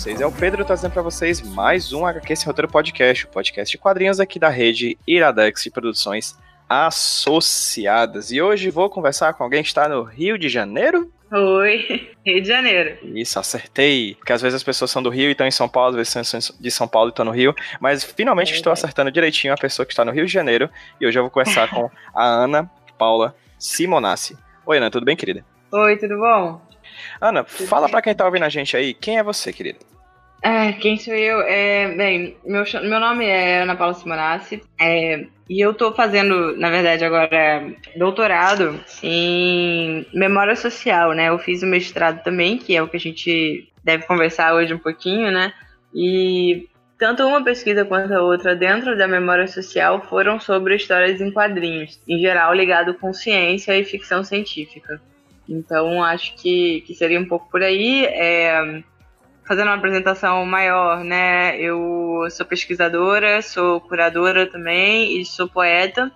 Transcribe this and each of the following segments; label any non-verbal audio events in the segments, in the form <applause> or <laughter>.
vocês é o Pedro, trazendo pra vocês mais um HQ Sem Roteiro Podcast, o podcast de quadrinhos aqui da rede Iradex de Produções Associadas. E hoje vou conversar com alguém que está no Rio de Janeiro. Oi, <laughs> Rio de Janeiro. Isso, acertei. Porque às vezes as pessoas são do Rio e estão em São Paulo, às vezes são de São Paulo e estão no Rio. Mas finalmente É estou acertando direitinho a pessoa que está no Rio de Janeiro. E hoje eu vou conversar com a Ana Paula Simonassi. Oi, Ana, tudo bem, querida? Oi, tudo bom? Ana, fala pra quem tá ouvindo a gente aí, quem é você, querida? É, quem sou eu? É, bem, meu, meu nome é Ana Paula Simonassi é, e eu tô fazendo, na verdade, agora doutorado em memória social, né? Eu fiz o mestrado também, que é o que a gente deve conversar hoje um pouquinho, né? E tanto uma pesquisa quanto a outra dentro da memória social foram sobre histórias em quadrinhos, em geral ligado com ciência e ficção científica. Então acho que, que seria um pouco por aí. É, fazendo uma apresentação maior, né? Eu sou pesquisadora, sou curadora também e sou poeta.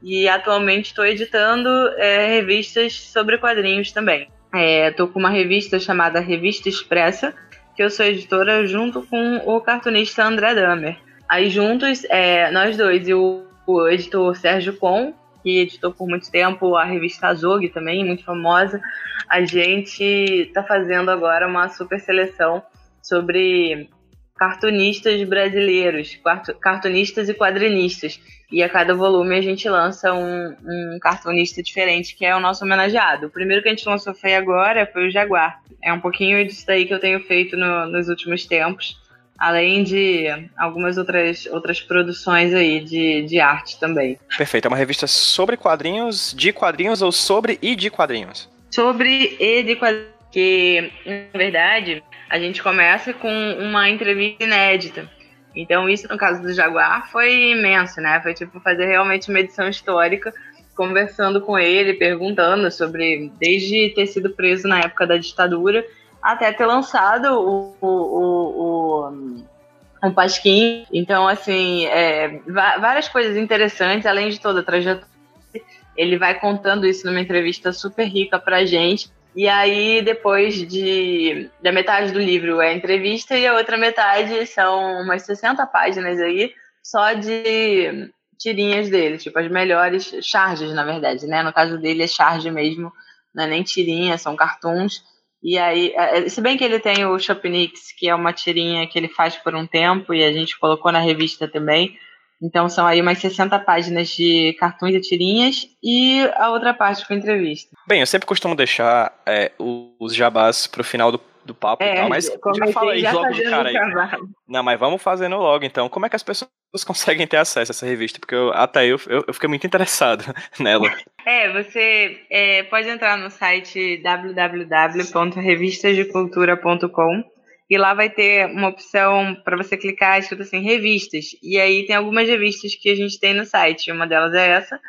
E atualmente estou editando é, revistas sobre quadrinhos também. Estou com uma revista chamada Revista Expressa, que eu sou editora junto com o cartunista André Damer. Aí juntos, é, nós dois e o, o editor Sérgio Com, que editou por muito tempo a revista Azog também, muito famosa, a gente está fazendo agora uma super seleção sobre cartunistas brasileiros, cartunistas e quadrinistas. E a cada volume a gente lança um, um cartunista diferente, que é o nosso homenageado. O primeiro que a gente lançou foi agora, foi o Jaguar. É um pouquinho disso daí que eu tenho feito no- nos últimos tempos, além de algumas outras, outras produções aí de, de arte também. Perfeito, é uma revista sobre quadrinhos, de quadrinhos ou sobre e de quadrinhos? sobre e de quadrinhos, que na verdade a gente começa com uma entrevista inédita. Então isso no caso do Jaguar foi imenso, né? Foi tipo fazer realmente uma edição histórica, conversando com ele, perguntando sobre desde ter sido preso na época da ditadura até ter lançado o, o, o, o, o Pasquim. Então assim, é, várias coisas interessantes além de toda a trajetória ele vai contando isso numa entrevista super rica pra gente. E aí, depois de da metade do livro é a entrevista e a outra metade são umas 60 páginas aí só de tirinhas dele, tipo as melhores charges, na verdade, né? No caso dele é charge mesmo, não é nem tirinha, são cartoons. E aí, é, se bem que ele tem o Chopinix, que é uma tirinha que ele faz por um tempo e a gente colocou na revista também. Então são aí umas 60 páginas de cartões e tirinhas e a outra parte com entrevista. Bem, eu sempre costumo deixar é, o- os jabás pro final do, do papo e tal, mas já É, fala aí já logo de cara aí. cavalo. Não, mas vamos fazendo logo então. Como é que as pessoas <laughs> conseguem ter acesso a essa revista? Porque eu- até eu, eu, eu fiquei muito interessado <laughs> nela. É, você é, pode entrar no site www.revistasdecultura.com e lá vai ter uma opção para você clicar escrito assim revistas. E aí tem algumas revistas que a gente tem no site. Uma delas é essa.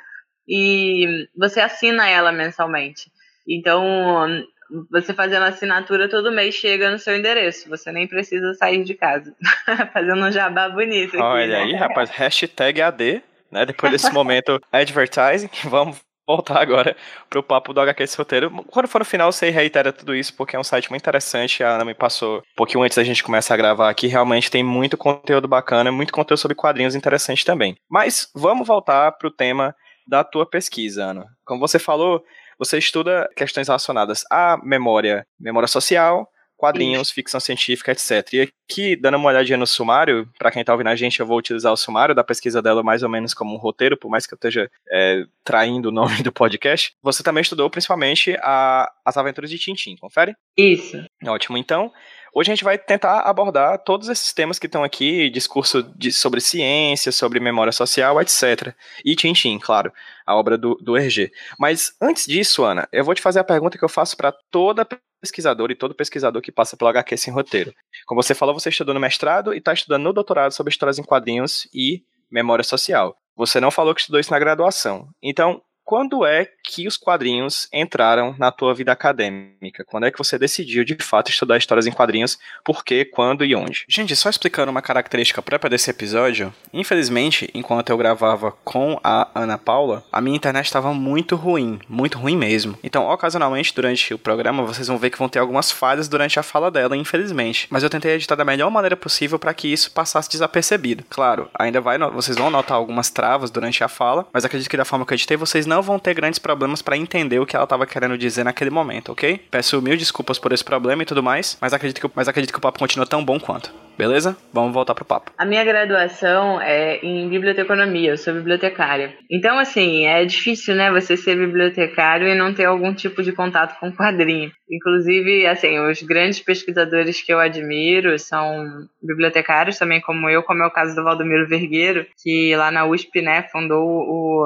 E você assina ela mensalmente. Então, você fazendo assinatura todo mês chega no seu endereço. Você nem precisa sair de casa. <laughs> Fazendo um jabá bonito aqui. Olha né? aí, rapaz, hashtag AD, né? Depois desse <laughs> momento advertising, <laughs> vamos voltar agora pro papo do HQ esse roteiro. Quando for no final, você reitera tudo isso, porque é um site muito interessante. A Ana me passou um pouquinho antes da gente começar a gravar aqui. Realmente tem muito conteúdo bacana, muito conteúdo sobre quadrinhos interessante também. Mas vamos voltar pro tema da tua pesquisa, Ana. Como você falou, você estuda questões relacionadas à memória, memória social, quadrinhos, ficção científica, etc. E aqui, dando uma olhadinha no sumário, para quem tá ouvindo a gente, eu vou utilizar o sumário da pesquisa dela mais ou menos como um roteiro, por mais que eu esteja é, traindo o nome <laughs> do podcast. Você também estudou principalmente a- as aventuras de Tintin, confere? Isso. Ótimo, então. Hoje a gente vai tentar abordar todos esses temas que estão aqui, discurso de- sobre ciência, sobre memória social, etc. E Tintin, claro, a obra do, do Hergé. Mas antes disso, Ana, eu vou te fazer a pergunta que eu faço para toda pesquisadora e todo pesquisador que passa pelo HQ sem roteiro. Como você falou, você estudou no mestrado e está estudando no doutorado sobre histórias em quadrinhos e memória social. Você não falou que estudou isso na graduação. Então, quando é que os quadrinhos entraram na tua vida acadêmica? Quando é que você decidiu de fato estudar histórias em quadrinhos? Por quê, quando e onde? Gente, só explicando uma característica própria desse episódio, infelizmente, enquanto eu gravava com a Ana Paula, a minha internet estava muito ruim, muito ruim mesmo. Então, ocasionalmente, durante o programa, vocês vão ver que vão ter algumas falhas durante a fala dela, infelizmente. Mas eu tentei editar da melhor maneira possível para que isso passasse desapercebido. Claro, ainda vai, vocês vão notar algumas travas durante a fala, mas acredito que da forma que eu editei, vocês não não vão ter grandes problemas para entender o que ela estava querendo dizer naquele momento, ok? Peço mil desculpas por esse problema e tudo mais, mas acredito que, mas acredito que o papo continua tão bom quanto. Beleza? Vamos voltar pro papo. A minha graduação é em biblioteconomia, eu sou bibliotecária. Então, assim, é difícil, né, você ser bibliotecário e não ter algum tipo de contato com quadrinho. Inclusive, assim, os grandes pesquisadores que eu admiro são bibliotecários também, como eu, como é o caso do Valdomiro Vergueiro, que lá na USP, né, fundou o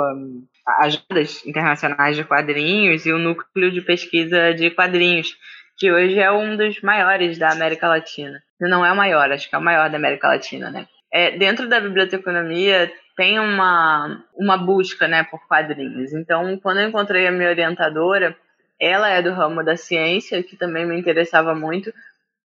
ajudas internacionais de quadrinhos e o núcleo de pesquisa de quadrinhos, que hoje é um dos maiores da América Latina. Não é o maior, acho que é o maior da América Latina, né? É, dentro da biblioteconomia tem uma, uma busca né, por quadrinhos. Então, quando eu encontrei a minha orientadora, ela é do ramo da ciência, que também me interessava muito,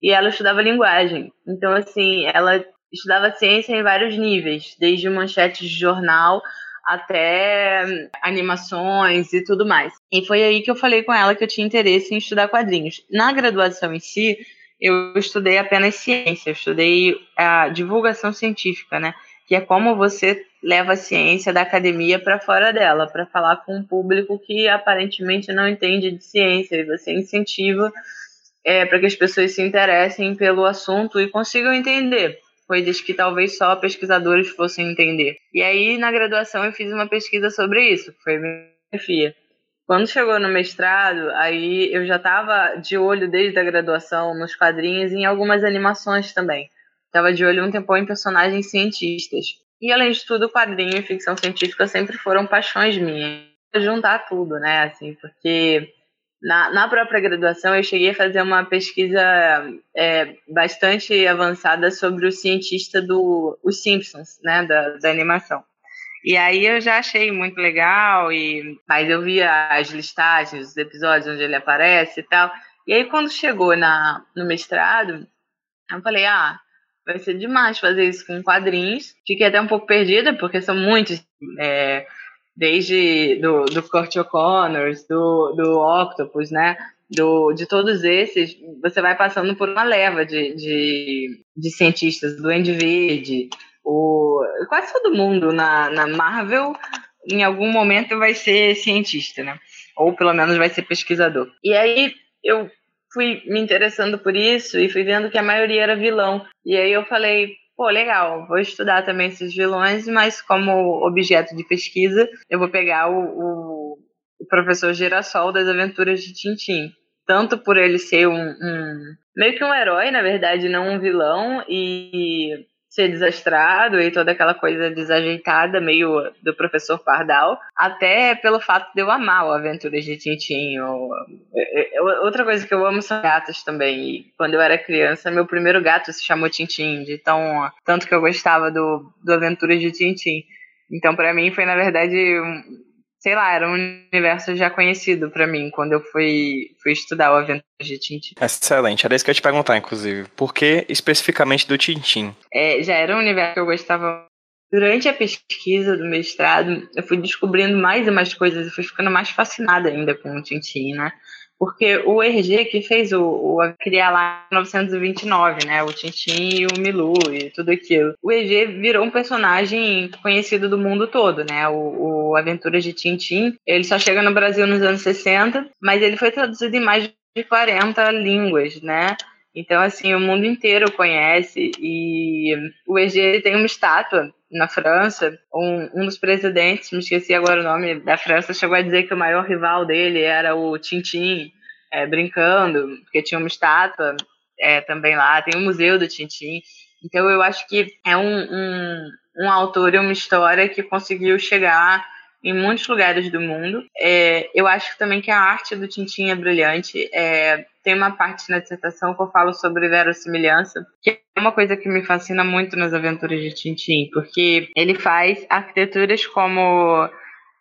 e ela estudava linguagem. Então, assim, ela estudava ciência em vários níveis, desde manchetes de jornal até animações e tudo mais. E foi aí que eu falei com ela que eu tinha interesse em estudar quadrinhos. Na graduação em si, eu estudei apenas ciência, eu estudei a divulgação científica, né? Que é como você leva a ciência da academia para fora dela, para falar com um público que aparentemente não entende de ciência, e você incentiva é, para que as pessoas se interessem pelo assunto e consigam entender coisas que talvez só pesquisadores fossem entender. E aí, na graduação, eu fiz uma pesquisa sobre isso, foi biografia. Quando chegou no mestrado, aí eu já estava de olho desde a graduação nos quadrinhos e em algumas animações também. Estava de olho um tempo em personagens cientistas. E além de tudo, quadrinho e ficção científica sempre foram paixões minhas. Juntar tudo, né? Assim, porque na, na própria graduação, eu cheguei a fazer uma pesquisa é, bastante avançada sobre o cientista do Os Simpsons, né, da, da animação. E aí eu já achei muito legal, e mas eu via as listagens dos episódios onde ele aparece e tal. E aí quando chegou na, no mestrado, eu falei, ah, vai ser demais fazer isso com quadrinhos. Fiquei até um pouco perdida, porque são muitos. É, desde do, do Kurt O'Connor, do, do Octopus, né? Do, de todos esses, você vai passando por uma leva de, de, de cientistas, do Andy Verde, o, quase todo mundo na, na Marvel em algum momento vai ser cientista, né? Ou pelo menos vai ser pesquisador. E aí eu fui me interessando por isso e fui vendo que a maioria era vilão. E aí eu falei, pô, legal, vou estudar também esses vilões, mas como objeto de pesquisa, eu vou pegar o, o, professor Girassol das Aventuras de Tintim. Tanto por ele ser um, um, meio que um herói, na verdade, não um vilão, e ser desastrado e toda aquela coisa desajeitada, meio do professor Pardal, até pelo fato de eu amar o Aventuras de Tintin. Ou, é, é, outra coisa que eu amo são gatos também. E quando eu era criança, meu primeiro gato se chamou Tintin, de tão, tanto que eu gostava do, do Aventuras de Tintin. Então, para mim, foi, na verdade, sei lá, era um universo já conhecido para mim quando eu fui, fui estudar o Aventuras de Tintin. Excelente, era isso que eu ia te perguntar, inclusive. Por que especificamente do Tintin? É, já era um universo que eu gostava. Durante a pesquisa do mestrado, eu fui descobrindo mais e mais coisas e fui ficando mais fascinada ainda com o Tintin, né? Porque o Hergé que fez o, o criar lá em 1929, né, o Tintin e o Milu e tudo aquilo. O Hergé virou um personagem conhecido do mundo todo, né, o, o de Tintin. Ele só chega no Brasil nos anos 60, mas ele foi traduzido em mais de 40 línguas, né? Então, assim, o mundo inteiro conhece e o Hergé tem uma estátua na França, um, um dos presidentes, me esqueci agora o nome da França, chegou a dizer que o maior rival dele era o Tintin, é, brincando, porque tinha uma estátua é, também lá, tem o um museu do Tintin. Então eu acho que é um, um, um autor e uma história que conseguiu chegar em muitos lugares do mundo. É, eu acho também que a arte do Tintin é brilhante. É, tem uma parte na dissertação que eu falo sobre verossimilhança, que é uma coisa que me fascina muito nas aventuras de Tintin, porque ele faz arquiteturas como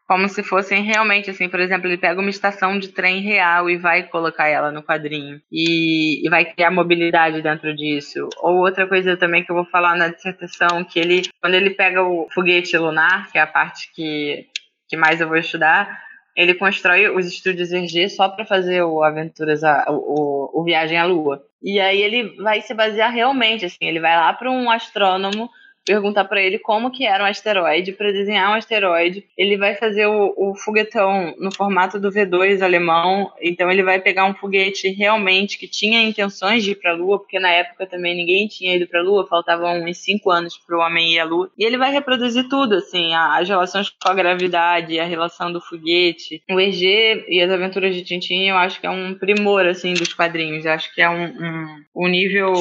como se fossem realmente assim, por exemplo, ele pega uma estação de trem real e vai colocar ela no quadrinho e, e, vai criar mobilidade dentro disso. Ou outra coisa também que eu vou falar na dissertação, que ele quando ele pega o foguete lunar, que é a parte que, que mais eu vou estudar, ele constrói os estúdios RG só para fazer o Aventuras, a, o, o Viagem à Lua. E aí ele vai se basear realmente, assim, ele vai lá para um astrônomo perguntar para ele como que era um asteroide, para desenhar um asteroide. Ele vai fazer o, o, foguetão no formato do V2 alemão, então ele vai pegar um foguete realmente que tinha intenções de ir para a Lua, porque na época também ninguém tinha ido para a Lua, faltavam uns 5 anos para o homem ir à Lua. E ele vai reproduzir tudo, assim, as relações com a gravidade, a relação do foguete. O EG e as aventuras de Tintin, eu acho que é um primor, assim, dos quadrinhos. Eu acho que é um, um, um nível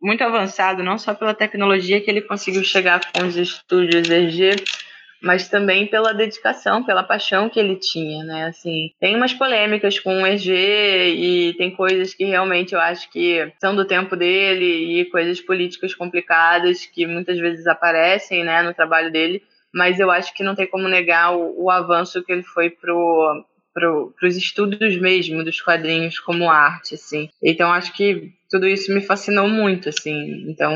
muito avançado, não só pela tecnologia que ele conseguiu chegar com os estúdios EG, mas também pela dedicação, pela paixão que ele tinha, né? Assim, tem umas polêmicas com o EG e tem coisas que realmente eu acho que são do tempo dele e coisas políticas complicadas que muitas vezes aparecem, né, no trabalho dele, mas eu acho que não tem como negar o, o avanço que ele foi pro para os estudos mesmo dos quadrinhos como arte, assim. Então acho que tudo isso me fascinou muito, assim. Então,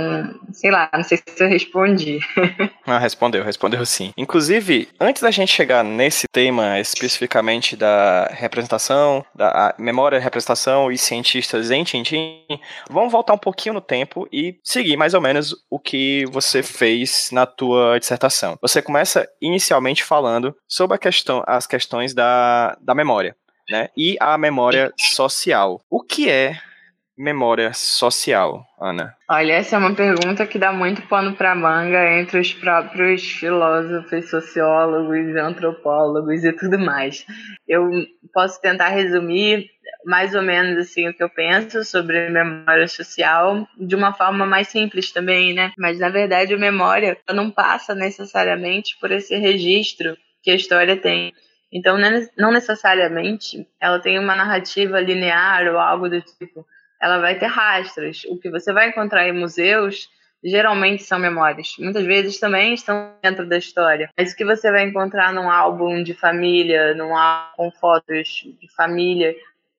sei lá, não sei se eu respondi. <laughs> ah, respondeu, respondeu sim. Inclusive, antes da gente chegar nesse tema especificamente da representação, da memória, representação e cientistas em Tintin, vamos voltar um pouquinho no tempo e seguir mais ou menos o que você fez na tua dissertação. Você começa inicialmente falando sobre a questão, as questões da, da memória. Né? E a memória social. O que é memória social, Ana? Olha, essa é uma pergunta que dá muito pano para manga entre os próprios filósofos, sociólogos, antropólogos e tudo mais. Eu posso tentar resumir mais ou menos assim o que eu penso sobre memória social de uma forma mais simples também, né? Mas na verdade a memória não passa necessariamente por esse registro que a história tem. Então, não necessariamente ela tem uma narrativa linear ou algo do tipo ela vai ter rastros. O que você vai encontrar em museus geralmente são memórias. Muitas vezes também estão dentro da história. Mas o que você vai encontrar num álbum de família, num álbum com fotos de família,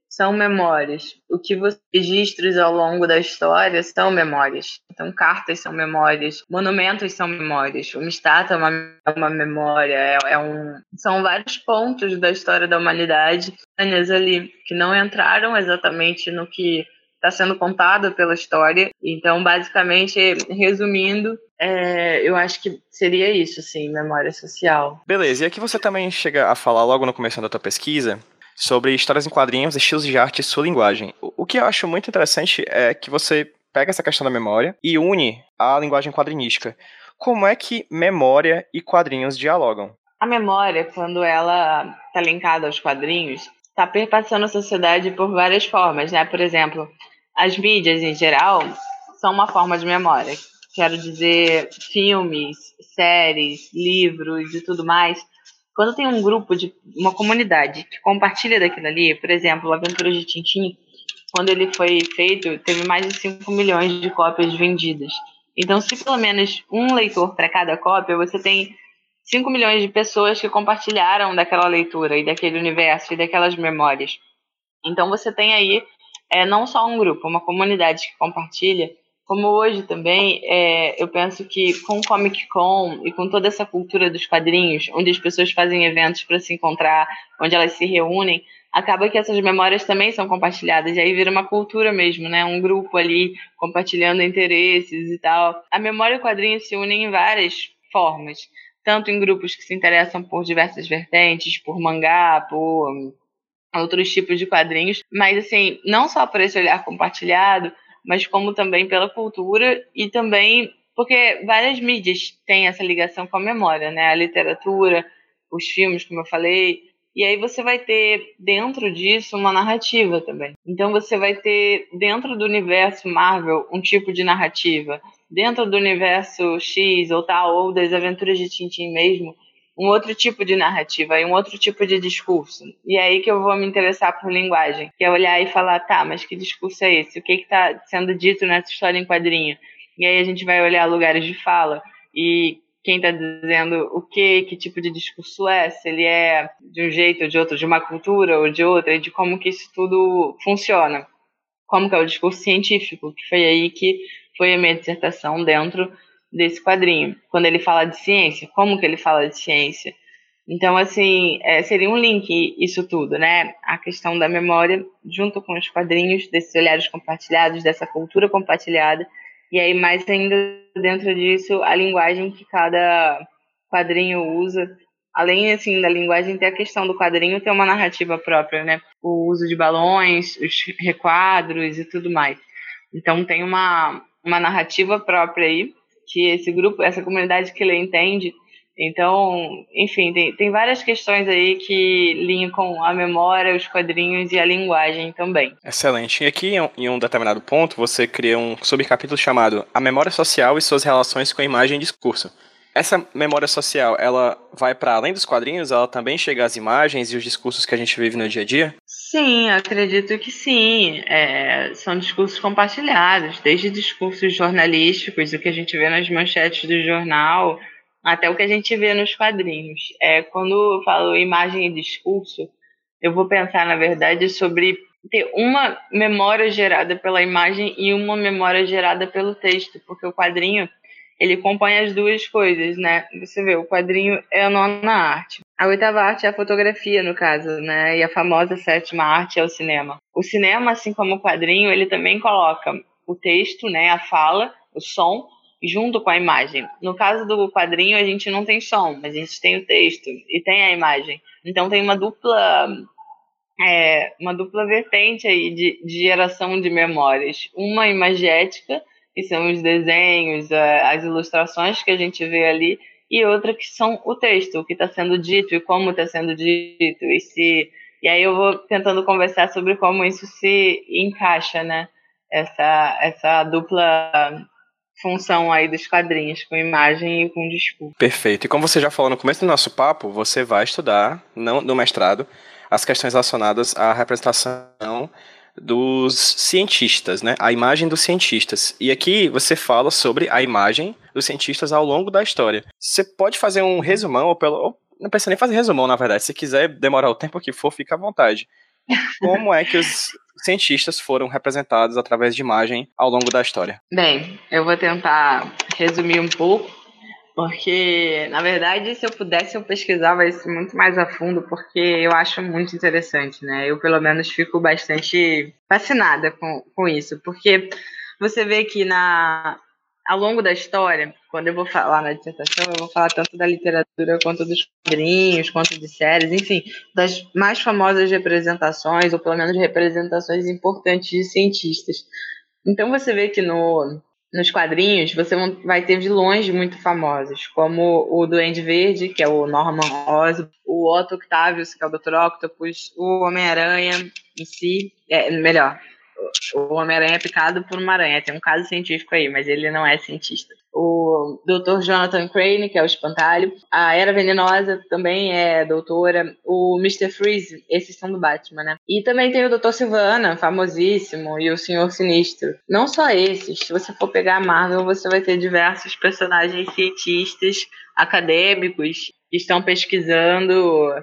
são memórias. O que você registros ao longo da história são memórias. Então, cartas são memórias, monumentos são memórias, uma estátua é uma, é uma memória, é, é, um, são vários pontos da história da humanidade ali que não entraram exatamente no que está sendo contada pela história. Então, basicamente, resumindo, é, eu acho que seria isso, assim, memória social. Beleza, e aqui você também chega a falar logo no começo da tua pesquisa sobre histórias em quadrinhos, estilos de arte e sua linguagem. O que eu acho muito interessante é que você pega essa questão da memória e une à linguagem quadrinística. Como é que memória e quadrinhos dialogam? A memória, quando ela está linkada aos quadrinhos, está perpassando a sociedade por várias formas, né? Por exemplo, as mídias em geral são uma forma de memória. Quero dizer, filmes, séries, livros e tudo mais. Quando tem um grupo de uma comunidade que compartilha daquilo ali, por exemplo, Aventuras de Tintin, quando ele foi feito, teve mais de 5 milhões de cópias vendidas. Então, se pelo menos um leitor para cada cópia, você tem 5 milhões de pessoas que compartilharam daquela leitura e daquele universo e daquelas memórias. Então, você tem aí é não só um grupo, uma comunidade que compartilha, como hoje também, é, eu penso que com o Comic Con e com toda essa cultura dos quadrinhos, onde as pessoas fazem eventos para se encontrar, onde elas se reúnem, acaba que essas memórias também são compartilhadas, e aí vira uma cultura mesmo, né? Um grupo ali compartilhando interesses e tal. A memória e o quadrinho se unem em várias formas, tanto em grupos que se interessam por diversas vertentes, por mangá, por outros tipos de quadrinhos, mas assim, não só por esse olhar compartilhado, mas como também pela cultura e também porque várias mídias têm essa ligação com a memória, né? A literatura, os filmes, como eu falei, e aí você vai ter dentro disso uma narrativa também. Então você vai ter dentro do universo Marvel um tipo de narrativa, dentro do universo X ou tal ou das aventuras de Tintin mesmo, um outro tipo de narrativa e um outro tipo de discurso. E é aí que eu vou me interessar por linguagem, que é olhar e falar, tá, mas que discurso é esse? O que está sendo dito nessa história em quadrinho? E aí a gente vai olhar lugares de fala e quem está dizendo o que, que tipo de discurso é, se ele é de um jeito ou de outro, de uma cultura ou de outra, e de como que isso tudo funciona. Como que é o discurso científico, que foi aí que foi a minha dissertação dentro desse quadrinho. Quando ele fala de ciência, como que ele fala de ciência? Então, assim, é, seria um link isso tudo, né? A questão da memória, junto com os quadrinhos, desses olhares compartilhados, dessa cultura compartilhada, e aí, mais ainda dentro disso, a linguagem que cada quadrinho usa. Além, assim, da linguagem, tem a questão do quadrinho ter uma narrativa própria, né? O uso de balões, os requadros e tudo mais. Então, tem uma, uma narrativa própria aí, que esse grupo, essa comunidade que ele entende, então, enfim, tem, tem várias questões aí que linkam a memória, os quadrinhos e a linguagem também. Excelente. E aqui, em um determinado ponto, você cria um subcapítulo chamado A Memória Social e Suas Relações com a Imagem e Discurso. Essa memória social, ela vai para além dos quadrinhos? Ela também chega às imagens e os discursos que a gente vive no dia a dia? Sim, acredito que sim. É, são discursos compartilhados, desde discursos jornalísticos, o que a gente vê nas manchetes do jornal, até o que a gente vê nos quadrinhos. É, quando eu falo imagem e discurso, eu vou pensar, na verdade, sobre ter uma memória gerada pela imagem e uma memória gerada pelo texto, porque o quadrinho ele compõe as duas coisas, né? Você vê, o quadrinho é a nona arte. A oitava arte é a fotografia, no caso, né? E a famosa sétima arte é o cinema. O cinema, assim como o quadrinho, ele também coloca o texto, né? A fala, o som, junto com a imagem. No caso do quadrinho, a gente não tem som, mas a gente tem o texto e tem a imagem. Então tem uma dupla é, uma dupla vertente aí de, de geração de memórias. Uma imagética, que são os desenhos, as ilustrações que a gente vê ali, e outra que são o texto, o que está sendo dito e como está sendo dito. E, se, e aí eu vou tentando conversar sobre como isso se encaixa, né? Essa, essa dupla função aí dos quadrinhos, com imagem e com discurso. Perfeito. E como você já falou no começo do nosso papo, você vai estudar no, no mestrado as questões relacionadas à representação dos cientistas, né? A imagem dos cientistas. E aqui você fala sobre a imagem dos cientistas ao longo da história. Você pode fazer um resumão, ou pelo. Não precisa nem fazer resumão, na verdade. Se quiser demorar o tempo que for, fica à vontade. Como é que os cientistas foram representados através de imagem ao longo da história? Bem, eu vou tentar resumir um pouco, porque, na verdade, se eu pudesse, eu pesquisava isso muito mais a fundo, porque eu acho muito interessante, né? Eu, pelo menos, fico bastante fascinada com, com isso, porque você vê que na, ao longo da história, quando eu vou falar na dissertação, eu vou falar tanto da literatura quanto dos quadrinhos, quanto de séries, enfim, das mais famosas representações, ou pelo menos representações importantes de cientistas. Então você vê que no, nos quadrinhos você vai ter vilões muito famosos, como o Duende Verde, que é o Norman Osborn, o Otto Octavius, que é o Dr. Octopus, o Homem-Aranha em si, é, melhor, o Homem-Aranha é picado por uma aranha. Tem um caso científico aí, mas ele não é cientista. O Dr. Jonathan Crane, que é o espantalho. A Era Venenosa também é doutora. O Mr. Freeze, esses são do Batman, né? E também tem o Dr. Silvana, famosíssimo, e o Senhor Sinistro. Não só esses. Se você for pegar a Marvel, você vai ter diversos personagens cientistas, acadêmicos, que estão pesquisando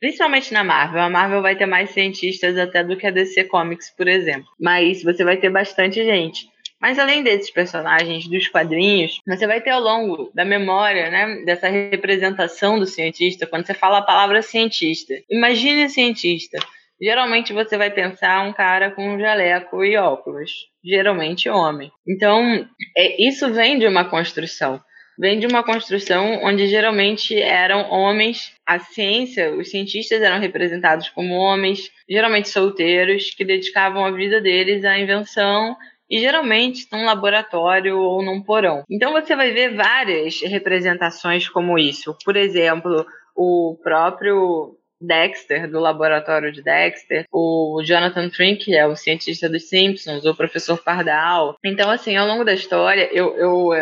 Principalmente na Marvel. A Marvel vai ter mais cientistas até do que a DC Comics, por exemplo. Mas você vai ter bastante gente. Mas além desses personagens dos quadrinhos, você vai ter ao longo da memória, né, dessa representação do cientista, quando você fala a palavra cientista. Imagine cientista. Geralmente você vai pensar um cara com um jaleco e óculos, geralmente homem. Então, é, isso vem de uma construção vem de uma construção onde geralmente eram homens, a ciência, os cientistas eram representados como homens, geralmente solteiros, que dedicavam a vida deles à invenção e geralmente num laboratório ou num porão. Então você vai ver várias representações como isso. Por exemplo, o próprio Dexter, do laboratório de Dexter, o Jonathan Trink, que é o cientista dos Simpsons, o professor Pardal. Então, assim, ao longo da história, eu, eu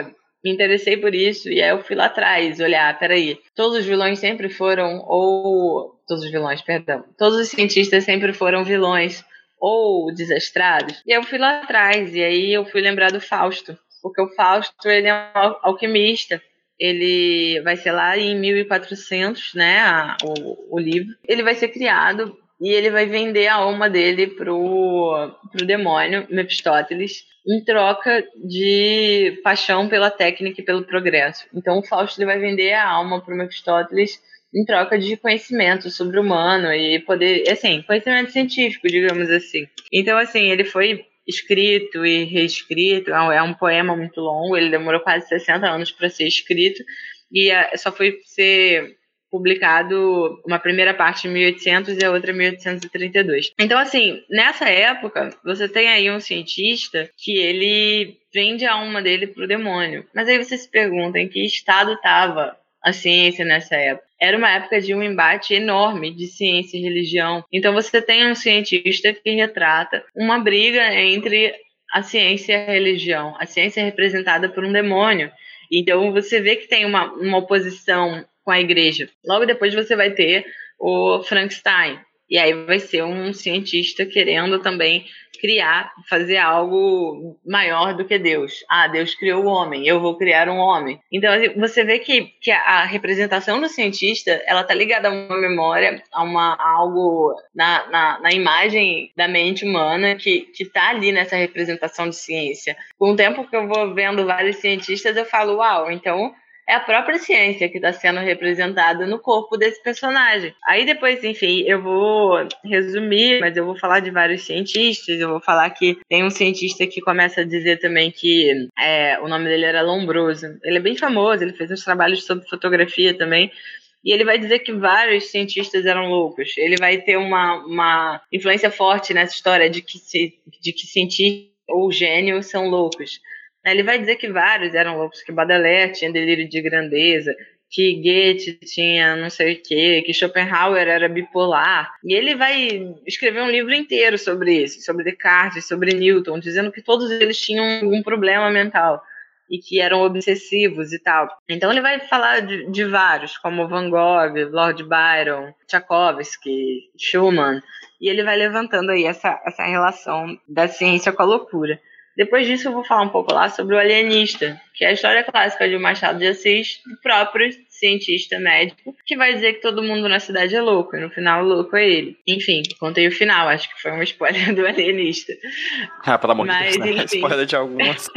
me interessei por isso e aí eu fui lá atrás olhar, peraí, todos os vilões sempre foram, ou. Todos os vilões, perdão. Todos os cientistas sempre foram vilões ou desastrados. E aí eu fui lá atrás e aí eu fui lembrar do Fausto, porque o Fausto ele é um alquimista ele vai ser lá em 1400, né, a, o, o livro. Ele vai ser criado e ele vai vender a alma dele pro, pro demônio, Mephistóteles, em troca de paixão pela técnica e pelo progresso. Então o Fausto ele vai vender a alma pro Mephistóteles em troca de conhecimento sobre o humano e poder, assim, conhecimento científico, digamos assim. Então, assim, ele foi escrito e reescrito. É um poema muito longo, ele demorou quase 60 anos para ser escrito e é, só foi ser publicado uma primeira parte em 1800 e a outra em 1832. Então, assim, nessa época, você tem aí um cientista que ele vende a alma dele pro demônio. Mas aí você se pergunta em que estado estava a ciência nessa época. Era uma época de um embate enorme de ciência e religião. Então você tem um cientista que retrata uma briga entre a ciência e a religião. A ciência é representada por um demônio. Então você vê que tem uma, uma oposição com a igreja. Logo depois você vai ter o Frankenstein. E aí vai ser um cientista querendo também criar, fazer algo maior do que Deus. Ah, Deus criou o homem, eu vou criar um homem. Então assim, você vê que, que a representação do cientista, ela tá ligada a uma memória, a uma a algo na, na, na, imagem da mente humana que, que tá ali nessa representação de ciência. Com o tempo que eu vou vendo vários cientistas, eu falo, uau, então é a própria ciência que está sendo representada no corpo desse personagem. Aí depois, enfim, eu vou resumir, mas eu vou falar de vários cientistas. Eu vou falar que tem um cientista que começa a dizer também que é, o nome dele era Lombroso. Ele é bem famoso, ele fez uns trabalhos sobre fotografia também. E ele vai dizer que vários cientistas eram loucos. Ele vai ter uma, uma influência forte nessa história de que, de que cientistas ou gênios são loucos. Ele vai dizer que vários eram loucos, que Baudelaire tinha delírio de grandeza, que Goethe tinha não sei o quê, que Schopenhauer era bipolar. E ele vai escrever um livro inteiro sobre isso, sobre Descartes, sobre Newton, dizendo que todos eles tinham algum problema mental e que eram obsessivos e tal. Então ele vai falar de, de vários, como Van Gogh, Lord Byron, Tchaikovsky, Schumann, e ele vai levantando aí essa, essa relação da ciência com a loucura. Depois disso, eu vou falar um pouco lá sobre o alienista, que é a história clássica de Machado de Assis, do próprio cientista médico, que vai dizer que todo mundo na cidade é louco, e no final o louco é ele. Enfim, contei o final, acho que foi uma spoiler <laughs> do alienista. Ah, pelo amor Mas, de Deus, né? Spoiler de algumas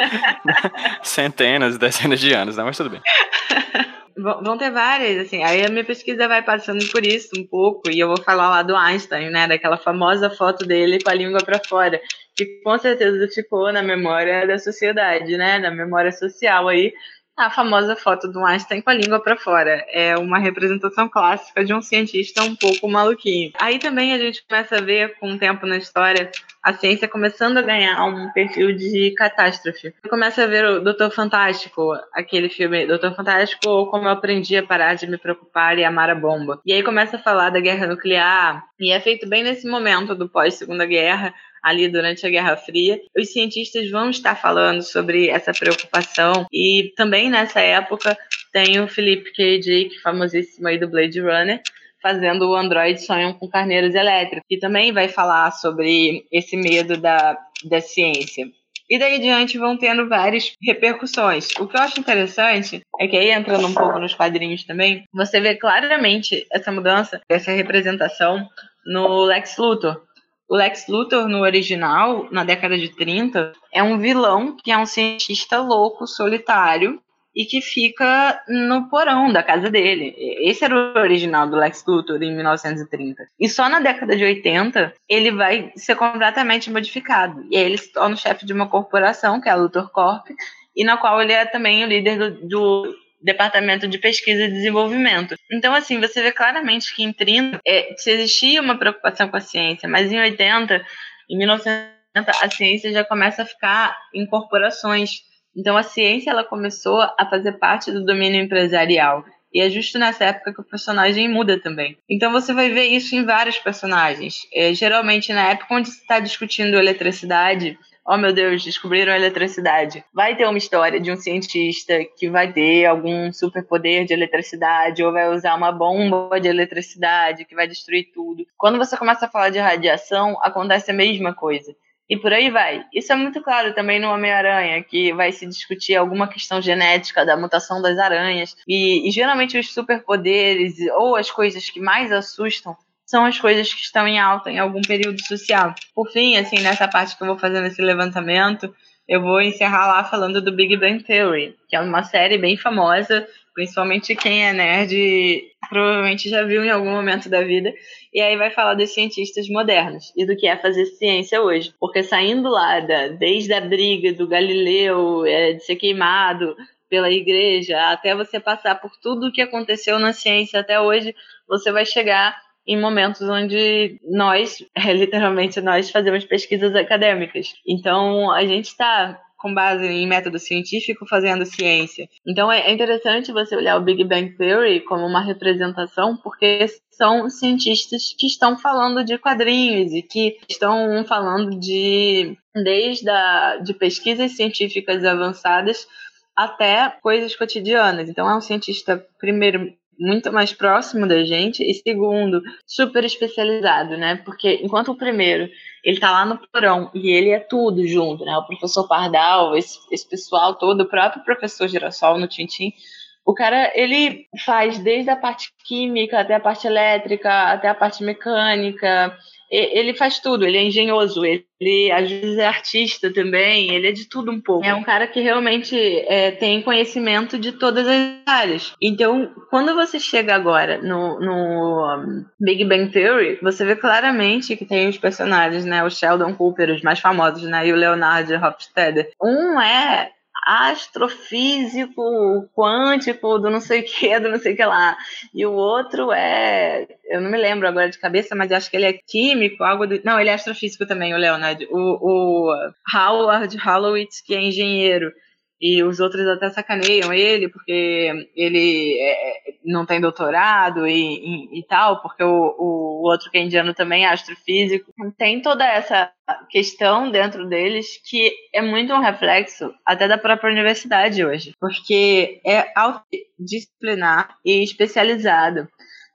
<laughs> centenas, dezenas de anos, né? Mas tudo bem. <laughs> Vão ter várias, assim. Aí a minha pesquisa vai passando por isso um pouco, e eu vou falar lá do Einstein, né? Daquela famosa foto dele com a língua para fora que com certeza ficou na memória da sociedade, né? Na memória social aí, a famosa foto do Einstein com a língua para fora. É uma representação clássica de um cientista um pouco maluquinho. Aí também a gente começa a ver, com o tempo na história, a ciência começando a ganhar um perfil de catástrofe. Começa a ver o Doutor Fantástico, aquele filme Doutor Fantástico, ou Como Eu Aprendi a Parar de Me Preocupar e Amar a Bomba. E aí começa a falar da guerra nuclear, e é feito bem nesse momento do pós-segunda guerra, ali durante a Guerra Fria. Os cientistas vão estar falando sobre essa preocupação e também nessa época tem o Philip K. Dick, famosíssimo aí do Blade Runner, fazendo o Android Sonham com Carneiros Elétricos, que também vai falar sobre esse medo da, da ciência. E daí adiante vão tendo várias repercussões. O que eu acho interessante é que aí entrando um pouco nos quadrinhos também, você vê claramente essa mudança, essa representação no Lex Luthor. O Lex Luthor, no original, na década de 30, é um vilão que é um cientista louco, solitário, e que fica no porão da casa dele. Esse era o original do Lex Luthor em 1930. E só na década de 80 ele vai ser completamente modificado. E aí ele se torna o chefe de uma corporação, que é a Luthor Corp, e na qual ele é também o líder do, do departamento de pesquisa e desenvolvimento. Então, assim, você vê claramente que em 30 é, se existia uma preocupação com a ciência, mas em 80, em 1980, a ciência já começa a ficar em corporações. Então, a ciência ela começou a fazer parte do domínio empresarial. E é justo nessa época que o personagem muda também. Então você vai ver isso em vários personagens. É, geralmente na época onde se está discutindo eletricidade, oh meu Deus, descobriram a eletricidade. Vai ter uma história de um cientista que vai ter algum superpoder de eletricidade ou vai usar uma bomba de eletricidade que vai destruir tudo. Quando você começa a falar de radiação, acontece a mesma coisa. E por aí vai. Isso é muito claro também no Homem-Aranha, que vai se discutir alguma questão genética da mutação das aranhas. E, e geralmente os superpoderes ou as coisas que mais assustam são as coisas que estão em alta em algum período social. Por fim, assim, nessa parte que eu vou fazer nesse levantamento, eu vou encerrar lá falando do Big Bang Theory, que é uma série bem famosa, principalmente quem é nerd provavelmente já viu em algum momento da vida. E aí vai falar dos cientistas modernos e do que é fazer ciência hoje. Porque saindo lá da, desde a briga do Galileu, é, de ser queimado pela igreja, até você passar por tudo o que aconteceu na ciência até hoje, você vai chegar em momentos onde nós, <laughs> é, literalmente nós, fazemos pesquisas acadêmicas. Então, a gente está com base em método científico fazendo ciência. Então é interessante você olhar o Big Bang Theory como uma representação, porque são cientistas que estão falando de quadrinhos e que estão falando de desde a, de pesquisas científicas avançadas até coisas cotidianas. Então é um cientista primeiro muito mais próximo da gente e segundo, super especializado, né? Porque enquanto o primeiro, ele tá lá no porão e ele é tudo junto, né? O professor Pardal, esse, esse pessoal todo, o próprio professor Girassol no Tintim, o cara, ele faz desde a parte química até a parte elétrica, até a parte mecânica, ele faz tudo, ele é engenhoso, ele às vezes é artista também, ele é de tudo um pouco. É um cara que realmente é, tem conhecimento de todas as áreas. Então, quando você chega agora no, no Big Bang Theory, você vê claramente que tem os personagens, né? O Sheldon Cooper, os mais famosos, né? E o Leonard Hofstadter. Um é astrofísico quântico do não sei o que, do não sei o que lá. E o outro é. Eu não me lembro agora de cabeça, mas acho que ele é químico, algo do. Não, ele é astrofísico também, o Leonard. O, o Howard Hollowitz, que é engenheiro e os outros até sacaneiam ele porque ele é, não tem doutorado e, e, e tal, porque o, o, outro que é indiano também é astrofísico. Tem toda essa questão dentro deles que é muito um reflexo até da própria universidade hoje, porque é autodisciplinar e especializado.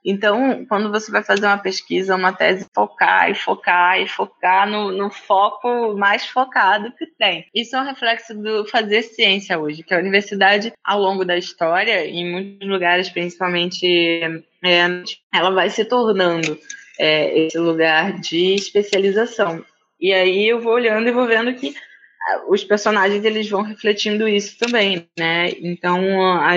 Então, quando você vai fazer uma pesquisa, uma tese, focar e focar e focar no, no foco mais focado que tem. Isso é um reflexo do fazer ciência hoje, que a universidade, ao longo da história, em muitos lugares, principalmente, é, ela vai se tornando é, esse lugar de especialização. E aí eu vou olhando e vou vendo que ah, os personagens eles vão refletindo isso também, né? Então a,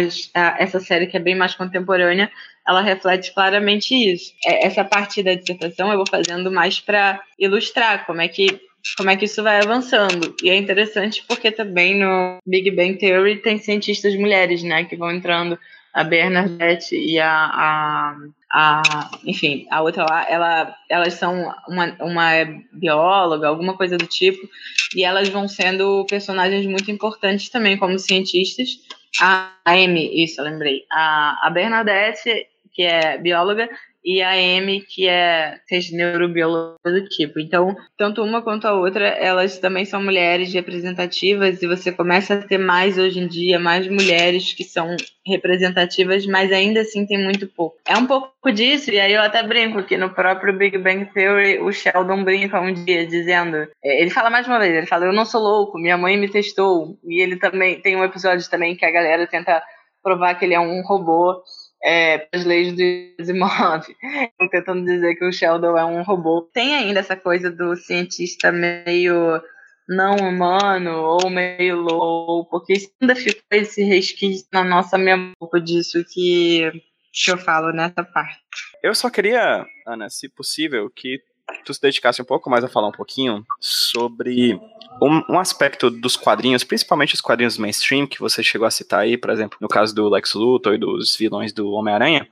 essa série que é bem mais contemporânea ela reflete claramente isso. É, essa parte da dissertação eu vou fazendo mais para ilustrar como é que como é que isso vai avançando. E é interessante porque também no Big Bang Theory tem cientistas mulheres, né, que vão entrando a Bernadette e a, a, a, enfim, a outra lá, ela, elas são uma, uma bióloga, alguma coisa do tipo, e elas vão sendo personagens muito importantes também como cientistas. A Amy, isso, eu lembrei. A, a Bernadette que é bióloga, e a Amy, que é neurobióloga do tipo. Então, tanto uma quanto a outra, elas também são mulheres representativas e você começa a ter mais hoje em dia, mais mulheres que são representativas, mas ainda assim tem muito pouco. É um pouco disso, e aí eu até brinco que no próprio Big Bang Theory, o Sheldon brinca um dia dizendo, é, ele fala mais uma vez, ele fala, eu não sou louco, minha mãe me testou, e ele também, tem um episódio também que a galera tenta provar que ele é um robô, é, as leis do Asimov, <laughs> tentando dizer que o Sheldon é um robô. Tem ainda essa coisa do cientista meio não humano ou meio louco, porque ainda ficou esse resquício na nossa memória disso que eu falo nessa parte. Eu só queria, Ana, se possível, que tu se dedicasse um pouco mais a falar um pouquinho sobre um, um, aspecto dos quadrinhos, principalmente os quadrinhos mainstream, que você chegou a citar aí, por exemplo, no caso do Lex Luthor e dos vilões do Homem-Aranha,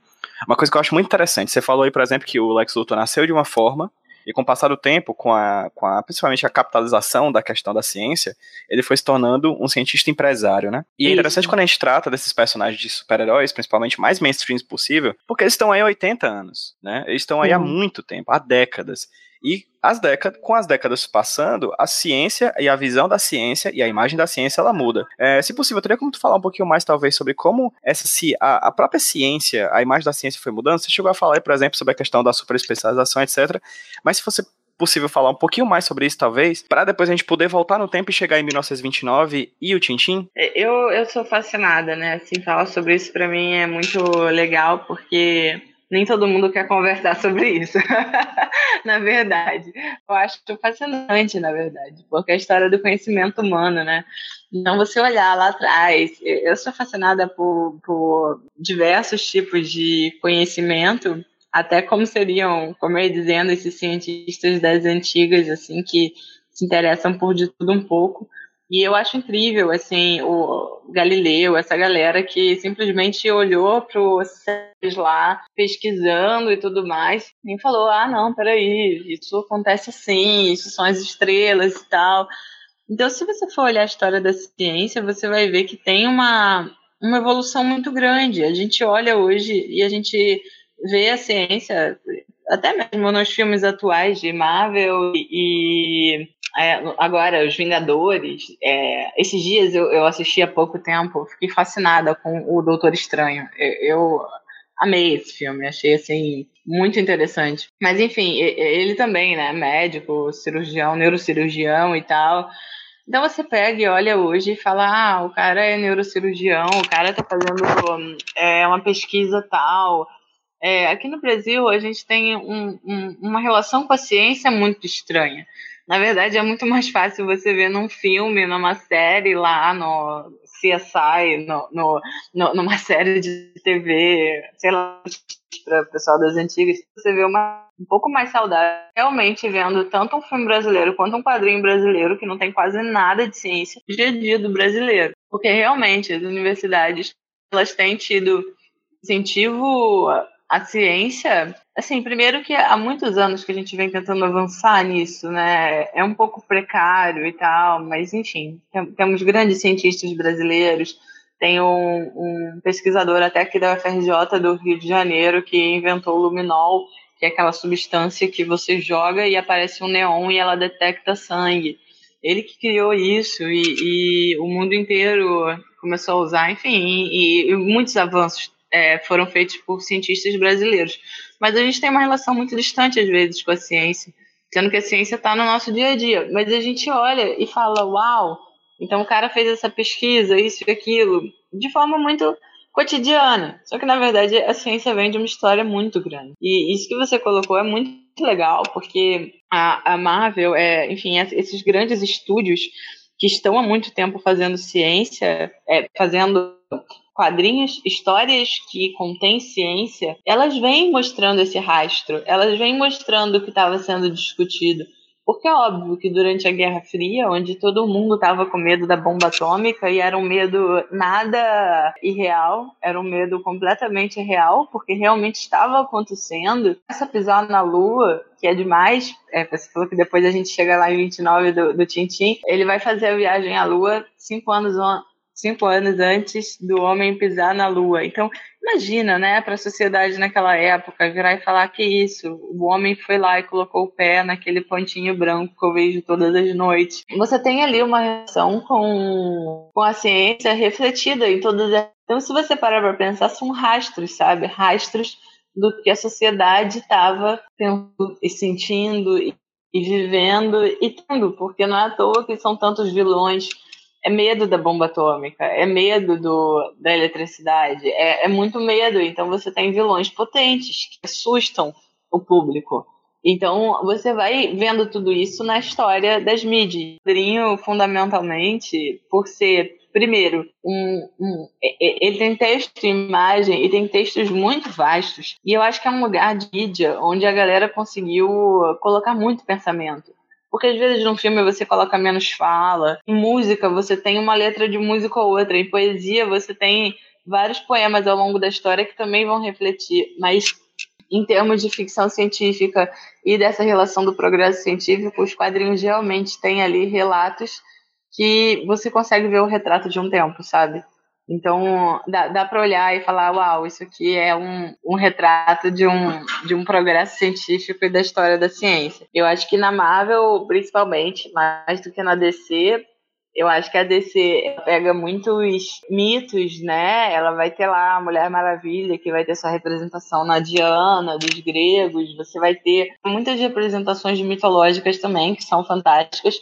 uma coisa que eu acho muito interessante, você falou aí, por exemplo, que o Lex Luthor nasceu de uma forma, e com o passar do tempo, com a, com a principalmente a capitalização da questão da ciência, ele foi se tornando um cientista empresário, né? E é interessante quando a gente trata desses personagens de super-heróis, principalmente mais mainstream possível, porque eles estão aí há 80 anos, né? Eles estão aí uhum. há muito tempo, há décadas. E as décadas, com as décadas passando, a ciência e a visão da ciência e a imagem da ciência ela muda. É, se possível, teria como tu falar um pouquinho mais, talvez, sobre como essa a, a própria ciência, a imagem da ciência foi mudando? Você chegou a falar, por exemplo, sobre a questão da superespecialização, etc. Mas se você possível falar um pouquinho mais sobre isso, talvez, para depois a gente poder voltar no tempo e chegar em 1929 e o Tintin? É, eu, eu sou fascinada, né? Assim, falar sobre isso para mim é muito legal, porque nem todo mundo quer conversar sobre isso, <laughs> na verdade. Eu acho fascinante, na verdade, porque a história do conhecimento humano, né? Então, você olhar lá atrás, eu sou fascinada por, por diversos tipos de conhecimento, até como seriam, como eu ia dizendo, esses cientistas das antigas, assim, que se interessam por de tudo um pouco. E eu acho incrível, assim, o Galileu, essa galera que simplesmente olhou para os lá, pesquisando e tudo mais, e falou: ah, não, peraí, isso acontece assim, isso são as estrelas e tal. Então, se você for olhar a história da ciência, você vai ver que tem uma, uma evolução muito grande. A gente olha hoje e a gente vê a ciência, até mesmo nos filmes atuais de Marvel e é, agora, Os Vingadores. É, esses dias eu, eu assisti há pouco tempo, fiquei fascinada com o Doutor Estranho. Eu, eu amei esse filme, achei assim muito interessante. Mas enfim, ele também, né, médico, cirurgião, neurocirurgião e tal. Então você pega e olha hoje e fala, ah, o cara é neurocirurgião, o cara tá fazendo é, uma pesquisa tal. É, aqui no Brasil a gente tem um, um, uma relação com a ciência muito estranha. Na verdade, é muito mais fácil você ver num filme, numa série lá no CSI, no, no, no numa série de TV, sei lá, para o pessoal das antigas, você vê uma um pouco mais saudável, realmente vendo tanto um filme brasileiro quanto um quadrinho brasileiro que não tem quase nada de ciência dia a dia do brasileiro. Porque realmente as universidades elas têm tido incentivo à ciência Assim, primeiro que há muitos anos que a gente vem tentando avançar nisso, né? É um pouco precário e tal, mas enfim, temos grandes cientistas brasileiros. Tem um, um pesquisador até aqui da UFRJ do Rio de Janeiro que inventou o luminol, que é aquela substância que você joga e aparece um neon e ela detecta sangue. Ele que criou isso e, e o mundo inteiro começou a usar, enfim, e, e muitos avanços é, foram feitos por cientistas brasileiros. Mas a gente tem uma relação muito distante, às vezes, com a ciência, sendo que a ciência está no nosso dia a dia. Mas a gente olha e fala, uau, então o cara fez essa pesquisa, isso e aquilo, de forma muito cotidiana. Só que, na verdade, a ciência vem de uma história muito grande. E isso que você colocou é muito legal, porque a, a Marvel, é, enfim, esses grandes estúdios que estão há muito tempo fazendo ciência, é, fazendo quadrinhos, histórias que contêm ciência, elas vêm mostrando esse rastro, elas vêm mostrando o que estava sendo discutido. Porque é óbvio que durante a Guerra Fria, onde todo mundo estava com medo da bomba atômica e era um medo nada irreal, era um medo completamente real, porque realmente estava acontecendo. Essa pisada na Lua, que é demais, é, você falou que depois a gente chega lá em 29 do, do Tintim, ele vai fazer a viagem à Lua cinco anos cinco anos antes do homem pisar na Lua. Então, imagina, né, para a sociedade naquela época virar e falar que isso, o homem foi lá e colocou o pé naquele pontinho branco que eu vejo todas as noites. Você tem ali uma relação com, com a ciência refletida em todas as. Então, se você parar para pensar, são rastros, sabe? Rastros do que a sociedade estava e sentindo e, e vivendo e tendo, porque não é à toa que são tantos vilões é medo da bomba atômica, é medo do, da eletricidade, é, é muito medo. Então você tem vilões potentes que assustam o público. Então você vai vendo tudo isso na história das mídias. O fundamentalmente, por ser, primeiro, um, um, ele tem texto e imagem e tem textos muito vastos. E eu acho que é um lugar de mídia onde a galera conseguiu colocar muito pensamento. Porque às vezes num filme você coloca menos fala, em música você tem uma letra de música ou outra, em poesia você tem vários poemas ao longo da história que também vão refletir, mas em termos de ficção científica e dessa relação do progresso científico, os quadrinhos realmente têm ali relatos que você consegue ver o retrato de um tempo, sabe? Então, dá, dá para olhar e falar, uau, isso aqui é um, um retrato de um, de um progresso científico e da história da ciência. Eu acho que na Marvel, principalmente, mais do que na DC, eu acho que a DC pega muitos mitos, né? Ela vai ter lá a Mulher Maravilha, que vai ter sua representação na Diana, dos gregos. Você vai ter muitas representações mitológicas também, que são fantásticas.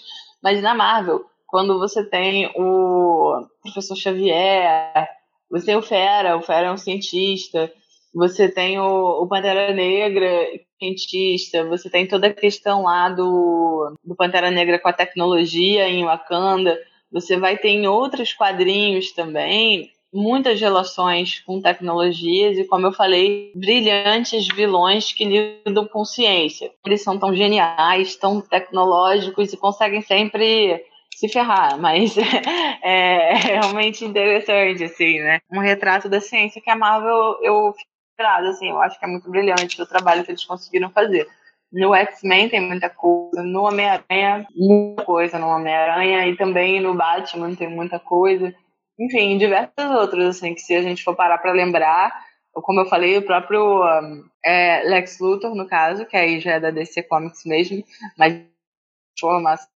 Mas na Marvel, quando você tem o professor Xavier, você tem o Fera, o Fera é um cientista, você tem o, o Pantera Negra, cientista, você tem toda a questão lá do, do Pantera Negra com a tecnologia em Wakanda, você vai ter em outros quadrinhos também muitas relações com tecnologias e, como eu falei, brilhantes vilões que lidam com ciência. Eles são tão geniais, tão tecnológicos e conseguem sempre se ferrar, mas <laughs> é, é, realmente interessante, assim, né? Um retrato da ciência que a Marvel, eu fico assim, eu acho que é muito brilhante o trabalho que eles conseguiram fazer. No X-Men tem muita coisa, no Homem-Aranha, muita coisa no Homem-Aranha, e também no Batman tem muita coisa. Enfim, diversos outros, assim, que se a gente for parar para lembrar, como eu falei, o próprio um, é, Lex Luthor, no caso, que aí já é da DC Comics mesmo, mas formação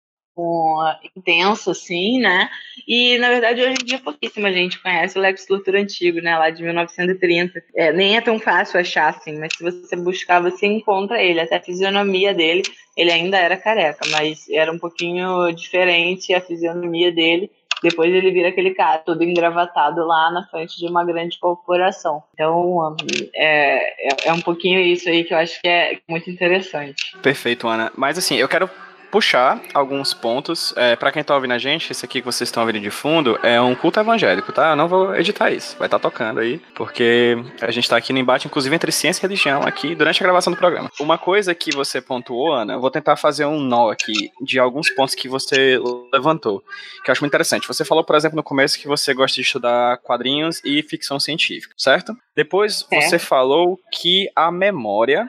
intenso, assim, né? E, na verdade, hoje em dia pouquíssima gente conhece o Lex Luthor antigo, né? Lá de 1930. É, nem é tão fácil achar, assim, mas se você buscar, você encontra ele. Até a fisionomia dele, ele ainda era careca, mas era um pouquinho diferente a fisionomia dele. Depois ele vira aquele cara todo engravatado lá na frente de uma grande corporação. Então, é, é, é um pouquinho isso aí que eu acho que é muito interessante. Perfeito, Ana. Mas assim, eu quero puxar alguns pontos. É, para quem tá ouvindo a gente, esse aqui que vocês estão ouvindo de fundo é um culto evangélico, tá? Eu não vou editar isso. Vai estar tá tocando aí, porque a gente tá aqui no embate, inclusive, entre ciência e religião aqui durante a gravação do programa. Uma coisa que você pontuou, Ana, eu vou tentar fazer um nó aqui de alguns pontos que você levantou, que eu acho muito interessante. Você falou, por exemplo, no começo que você gosta de estudar quadrinhos e ficção científica, certo? Depois é. você falou que a memória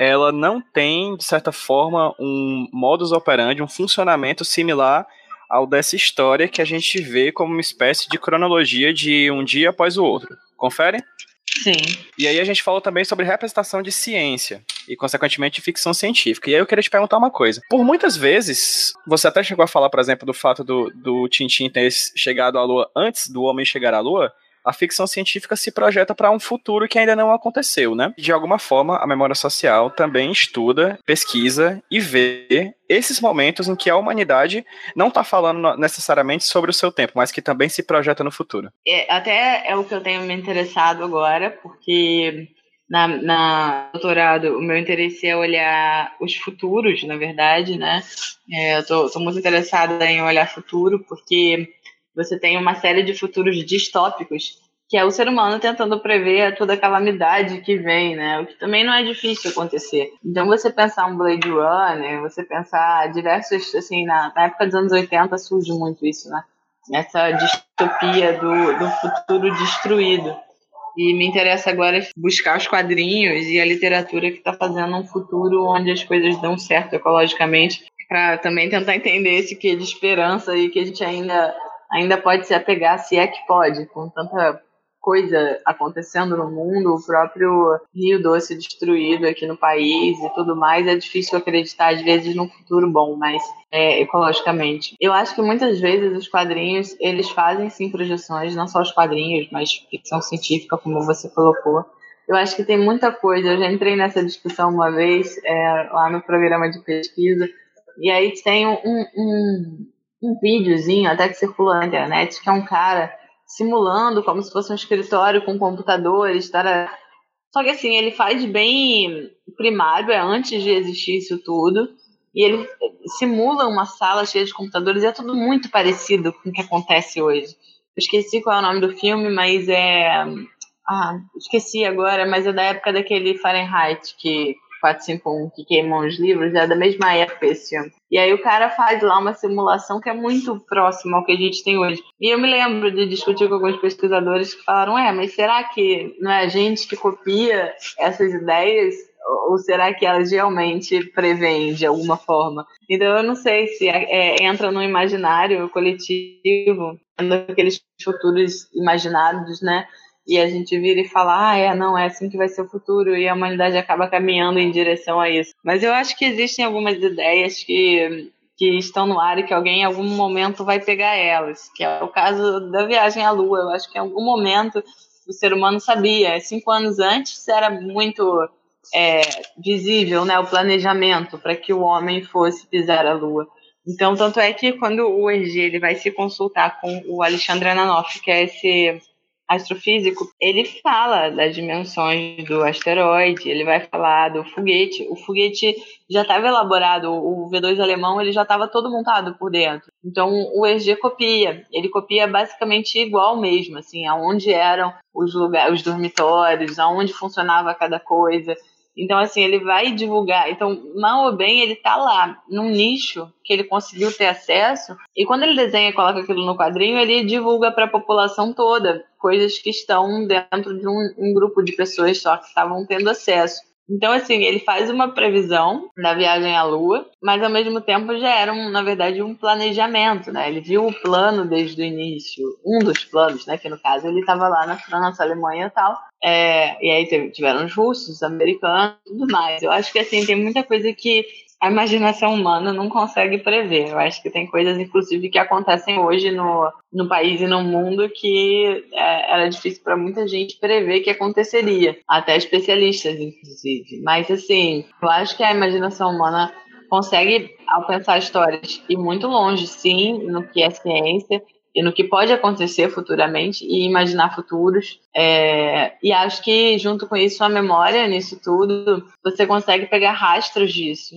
ela não tem, de certa forma, um modus operandi, um funcionamento similar ao dessa história que a gente vê como uma espécie de cronologia de um dia após o outro. Confere? Sim. E aí a gente falou também sobre representação de ciência e, consequentemente, ficção científica. E aí eu queria te perguntar uma coisa. Por muitas vezes, você até chegou a falar, por exemplo, do fato do, do Tintin ter chegado à Lua antes do homem chegar à Lua, a ficção científica se projeta para um futuro que ainda não aconteceu, né? De alguma forma, a memória social também estuda, pesquisa e vê esses momentos em que a humanidade não está falando necessariamente sobre o seu tempo, mas que também se projeta no futuro. É, até é o que eu tenho me interessado agora, porque na, na doutorado o meu interesse é olhar os futuros, na verdade, né? É, eu tô, muito interessada em olhar futuro, porque você tem uma série de futuros distópicos, que é o ser humano tentando prever toda a calamidade que vem, né? O que também não é difícil acontecer. Então, você pensar um Blade Runner, você pensar diversos, assim, na, na época dos anos 80 surge muito isso, né? Essa distopia do, do futuro destruído. E me interessa agora buscar os quadrinhos e a literatura que está fazendo um futuro onde as coisas dão certo ecologicamente, para também tentar entender esse que de esperança e que a gente ainda ainda pode se apegar, se é que pode, com tanta coisa acontecendo no mundo, o próprio Rio Doce destruído aqui no país e tudo mais, é difícil acreditar às vezes num futuro bom, mas é, ecologicamente. Eu acho que muitas vezes os quadrinhos, eles fazem sim projeções, não só os quadrinhos, mas ficção científica, como você colocou. Eu acho que tem muita coisa, eu já entrei nessa discussão uma vez é, lá no programa de pesquisa, e aí tem um, um um videozinho até que circulou na internet, que é um cara simulando como se fosse um escritório com computadores, tará. Só que assim, ele faz bem primário, é antes de existir isso tudo, e ele simula uma sala cheia de computadores e é tudo muito parecido com o que acontece hoje. Eu esqueci qual é o nome do filme, mas é. Ah, esqueci agora, mas é da época daquele Fahrenheit que 451 que queimam os livros é da mesma época esse filme. E aí o cara faz lá uma simulação que é muito próxima ao que a gente tem hoje. E eu me lembro de discutir com alguns pesquisadores que falaram, é, mas será que não é a gente que copia essas ideias Ou será que elas realmente prevêem de alguma forma? Então eu não sei se é, é entra no imaginário coletivo, naqueles futuros imaginados, né? E a gente vira e fala, ah, é, não, é assim que vai ser o futuro, e a humanidade acaba caminhando em direção a isso. Mas eu acho que existem algumas ideias que que estão no ar e que alguém em algum momento vai pegar elas, que é o caso da viagem à Lua. Eu acho que em algum momento o ser humano sabia. Cinco anos antes era muito é, visível né, o planejamento para que o homem fosse pisar a Lua. Então, tanto é que quando o EG ele vai se consultar com o Alexandre Ananoff, que é esse astrofísico, ele fala das dimensões do asteroide, ele vai falar do foguete. O foguete já estava elaborado, o V2 alemão ele já estava todo montado por dentro. Então o EG copia, ele copia basicamente igual mesmo, assim, aonde eram os lugares, os dormitórios, aonde funcionava cada coisa. Então, assim, ele vai divulgar. Então, mal ou bem, ele tá lá, num nicho que ele conseguiu ter acesso. E quando ele desenha e coloca aquilo no quadrinho, ele divulga para a população toda coisas que estão dentro de um, um grupo de pessoas só que estavam tendo acesso. Então, assim, ele faz uma previsão da viagem à Lua, mas ao mesmo tempo já era, um, na verdade, um planejamento, né? Ele viu o plano desde o início, um dos planos, né? Que no caso ele estava lá na França, Alemanha e tal. É, e aí tiveram os russos, os americanos tudo mais. Eu acho que, assim, tem muita coisa que a imaginação humana não consegue prever. Eu acho que tem coisas, inclusive, que acontecem hoje no, no país e no mundo que é, era difícil para muita gente prever que aconteceria, até especialistas, inclusive. Mas, assim, eu acho que a imaginação humana consegue alcançar histórias e muito longe, sim, no que é ciência e no que pode acontecer futuramente e imaginar futuros. É, e acho que junto com isso a memória nisso tudo, você consegue pegar rastros disso.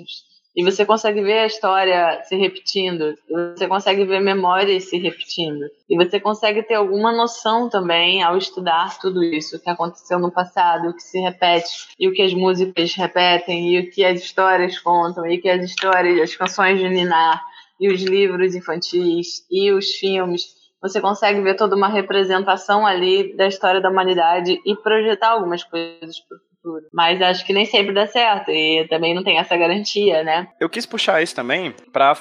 E você consegue ver a história se repetindo, você consegue ver memórias se repetindo. E você consegue ter alguma noção também ao estudar tudo isso, o que aconteceu no passado, o que se repete, e o que as músicas repetem, e o que as histórias contam, e o que as histórias, as canções de Ninar, e os livros infantis, e os filmes. Você consegue ver toda uma representação ali da história da humanidade e projetar algumas coisas para futuro. Mas acho que nem sempre dá certo e também não tem essa garantia, né? Eu quis puxar isso também para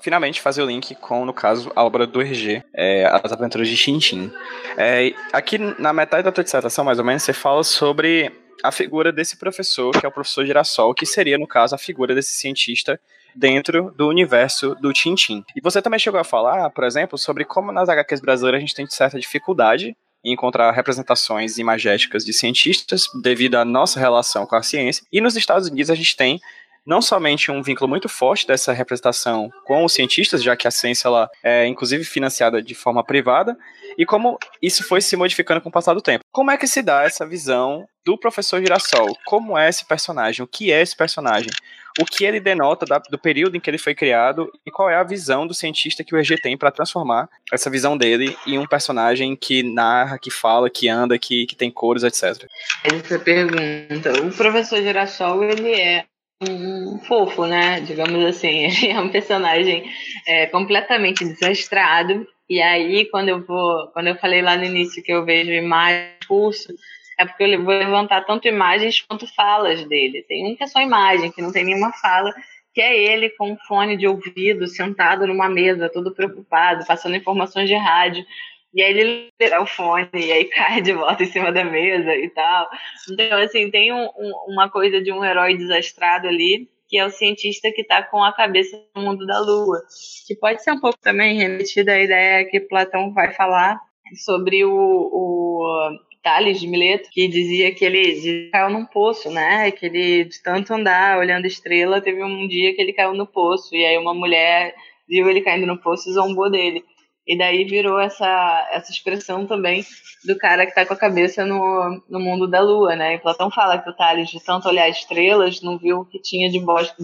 finalmente fazer o link com, no caso, a obra do RG, é, As Aventuras de Tintin. É, aqui na metade da tua dissertação, mais ou menos, você fala sobre a figura desse professor, que é o professor Girassol, que seria, no caso, a figura desse cientista dentro do universo do Tintin. E você também chegou a falar, por exemplo, sobre como nas HQs brasileiras a gente tem certa dificuldade encontrar representações imagéticas de cientistas devido à nossa relação com a ciência. E nos Estados Unidos a gente tem não somente um vínculo muito forte dessa representação com os cientistas, já que a ciência ela é inclusive financiada de forma privada, e como isso foi se modificando com o passar do tempo. Como é que se dá essa visão do professor Girassol? Como é esse personagem? O que é esse personagem? O que ele denota da, do período em que ele foi criado e qual é a visão do cientista que o EG tem para transformar essa visão dele em um personagem que narra, que fala, que anda, que, que tem cores, etc. Essa pergunta. O professor Girassol, ele é um fofo, né? Digamos assim, <laughs> ele é um personagem é, completamente desastrado. E aí, quando eu vou, quando eu falei lá no início que eu vejo imagem, curso, é porque eu vou levantar tanto imagens quanto falas dele. Tem um que é só imagem, que não tem nenhuma fala, que é ele com um fone de ouvido, sentado numa mesa, todo preocupado, passando informações de rádio. E aí ele tira o fone e aí cai de volta em cima da mesa e tal. Então, assim, tem um, um, uma coisa de um herói desastrado ali, que é o cientista que está com a cabeça no mundo da lua. Que pode ser um pouco também remetida à ideia que Platão vai falar sobre o, o Tales de Mileto, que dizia que ele caiu num poço, né? Que ele, de tanto andar olhando estrela, teve um dia que ele caiu no poço. E aí uma mulher viu ele caindo no poço e zombou dele. E daí virou essa, essa expressão também do cara que está com a cabeça no, no mundo da lua, né? E Platão fala que o Tales, de tanto olhar estrelas, não viu o que tinha debaixo,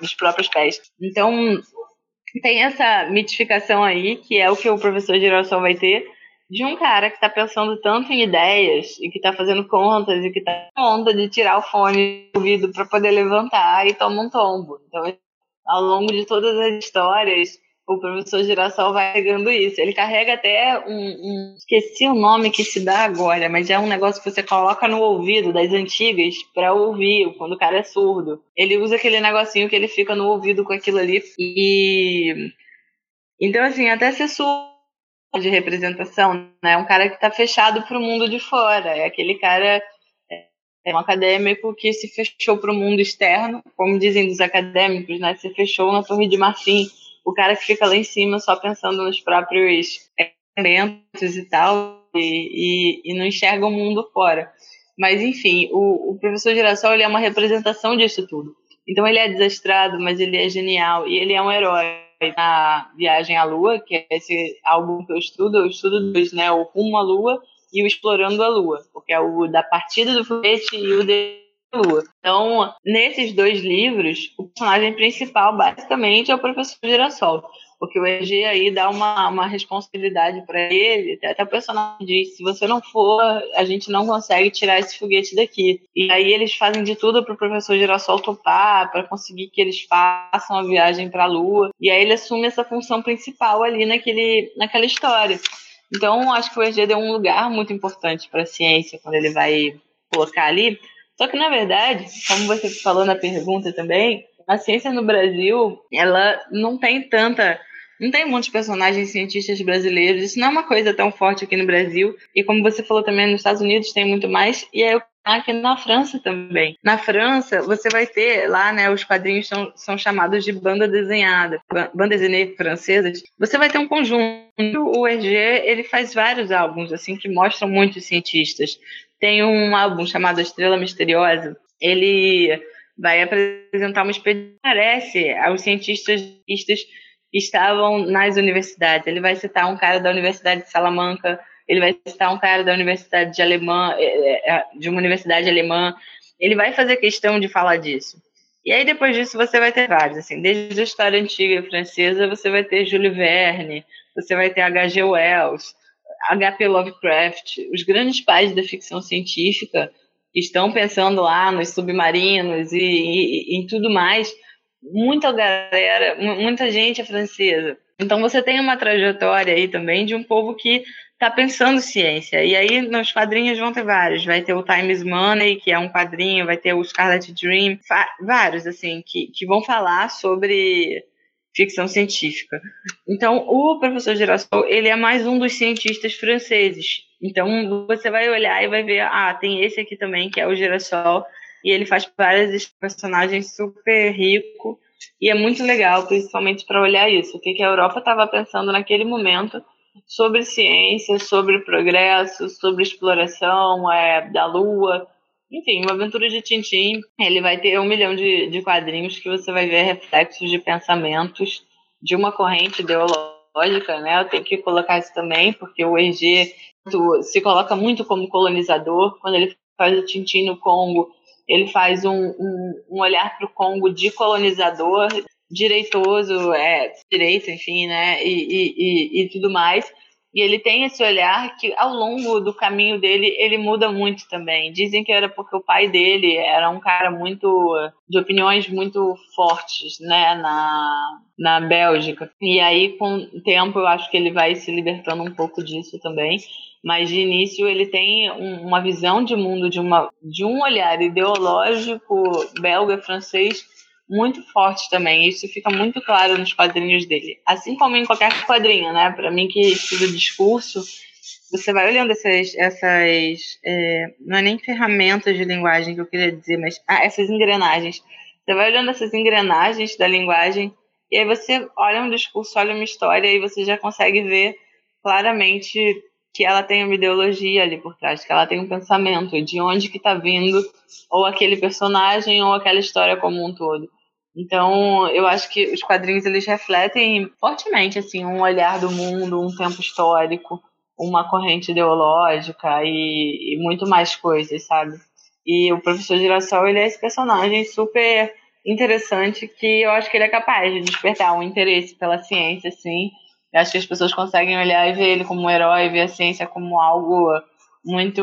dos próprios pés. Então, tem essa mitificação aí, que é o que o professor Girassol vai ter, de um cara que está pensando tanto em ideias e que está fazendo contas e que está onda de tirar o fone do ouvido para poder levantar e toma um tombo. Então, ao longo de todas as histórias, o professor Girassol vai pegando isso. Ele carrega até um, um, Esqueci o nome que se dá agora, mas é um negócio que você coloca no ouvido das antigas para ouvir quando o cara é surdo. Ele usa aquele negocinho que ele fica no ouvido com aquilo ali. E. Então, assim, até ser surdo de representação, né? Um cara que está fechado para o mundo de fora. É aquele cara é um acadêmico que se fechou para o mundo externo, como dizem dos acadêmicos, né? Se fechou na Torre de Marfim o cara que fica lá em cima só pensando nos próprios eventos e tal, e, e, e, não enxerga o mundo fora. Mas, enfim, o, o professor Girassol ele é uma representação disso tudo. Então, ele é desastrado, mas ele é genial, e ele é um herói. Na Viagem à Lua, que é esse álbum que eu estudo, eu estudo dois, né? O Rumo à Lua e o Explorando a Lua, porque é o da partida do foguete e o de Lua. Então, nesses dois livros, o personagem principal basicamente é o professor Girassol, porque o EG aí dá uma, uma responsabilidade para ele, até o personagem diz, se você não for, a gente não consegue tirar esse foguete daqui. E aí eles fazem de tudo para o professor Girassol topar, para conseguir que eles façam a viagem para a Lua, e aí ele assume essa função principal ali naquele, naquela história. Então, acho que o EG deu um lugar muito importante para a ciência quando ele vai colocar ali, só que, na verdade, como você falou na pergunta também, a ciência no Brasil, ela não tem tanta. Não tem muitos personagens cientistas brasileiros. Isso não é uma coisa tão forte aqui no Brasil. E como você falou também, nos Estados Unidos tem muito mais. E aí aqui na França também. Na França, você vai ter lá, né, os quadrinhos são, são chamados de banda desenhada, banda desenhada francesas. Você vai ter um conjunto. O Hergé, ele faz vários álbuns, assim, que mostram muitos cientistas tem um álbum chamado Estrela Misteriosa. Ele vai apresentar uma expedição parece aos cientistas estavam nas universidades. Ele vai citar um cara da Universidade de Salamanca, ele vai citar um cara da Universidade de Alemã, é, é, de uma universidade alemã. Ele vai fazer questão de falar disso. E aí depois disso você vai ter vários, assim, desde a história antiga francesa, você vai ter Júlio Verne, você vai ter H.G. Wells, H.P. Lovecraft, os grandes pais da ficção científica estão pensando lá nos submarinos e, e, e em tudo mais. Muita galera, muita gente é francesa. Então você tem uma trajetória aí também de um povo que está pensando ciência. E aí nos quadrinhos vão ter vários. Vai ter o Time is Money, que é um quadrinho, vai ter o Scarlet Dream, vários, assim, que, que vão falar sobre ficção científica. Então, o professor Girassol, ele é mais um dos cientistas franceses. Então, você vai olhar e vai ver, ah, tem esse aqui também, que é o Girassol, e ele faz vários personagens super rico, e é muito legal, principalmente para olhar isso, o que, que a Europa estava pensando naquele momento sobre ciência, sobre progresso, sobre exploração é, da Lua, enfim, uma aventura de Tintim, ele vai ter um milhão de, de quadrinhos que você vai ver reflexos de pensamentos de uma corrente ideológica, né? Eu tenho que colocar isso também, porque o EG se coloca muito como colonizador. Quando ele faz o Tintim no Congo, ele faz um, um, um olhar para o Congo de colonizador, direitoso, é, direito, enfim, né? E, e, e, e tudo mais. E ele tem esse olhar que, ao longo do caminho dele, ele muda muito também. Dizem que era porque o pai dele era um cara muito. de opiniões muito fortes, né, na, na Bélgica. E aí, com o tempo, eu acho que ele vai se libertando um pouco disso também. Mas de início ele tem um, uma visão de mundo, de, uma, de um olhar ideológico belga, francês, muito forte também. Isso fica muito claro nos quadrinhos dele. Assim como em qualquer quadrinho, né? Para mim que estudo discurso, você vai olhando essas, essas é, não é nem ferramentas de linguagem que eu queria dizer, mas ah, essas engrenagens. Você vai olhando essas engrenagens da linguagem e aí você olha um discurso, olha uma história e você já consegue ver claramente que ela tem uma ideologia ali por trás, que ela tem um pensamento de onde que está vindo ou aquele personagem ou aquela história como um todo. Então, eu acho que os quadrinhos eles refletem fortemente assim um olhar do mundo, um tempo histórico, uma corrente ideológica e, e muito mais coisas, sabe? E o professor Girassol, ele é esse personagem super interessante que eu acho que ele é capaz de despertar um interesse pela ciência, assim. Eu acho que as pessoas conseguem olhar e ver ele como um herói, ver a ciência como algo muito,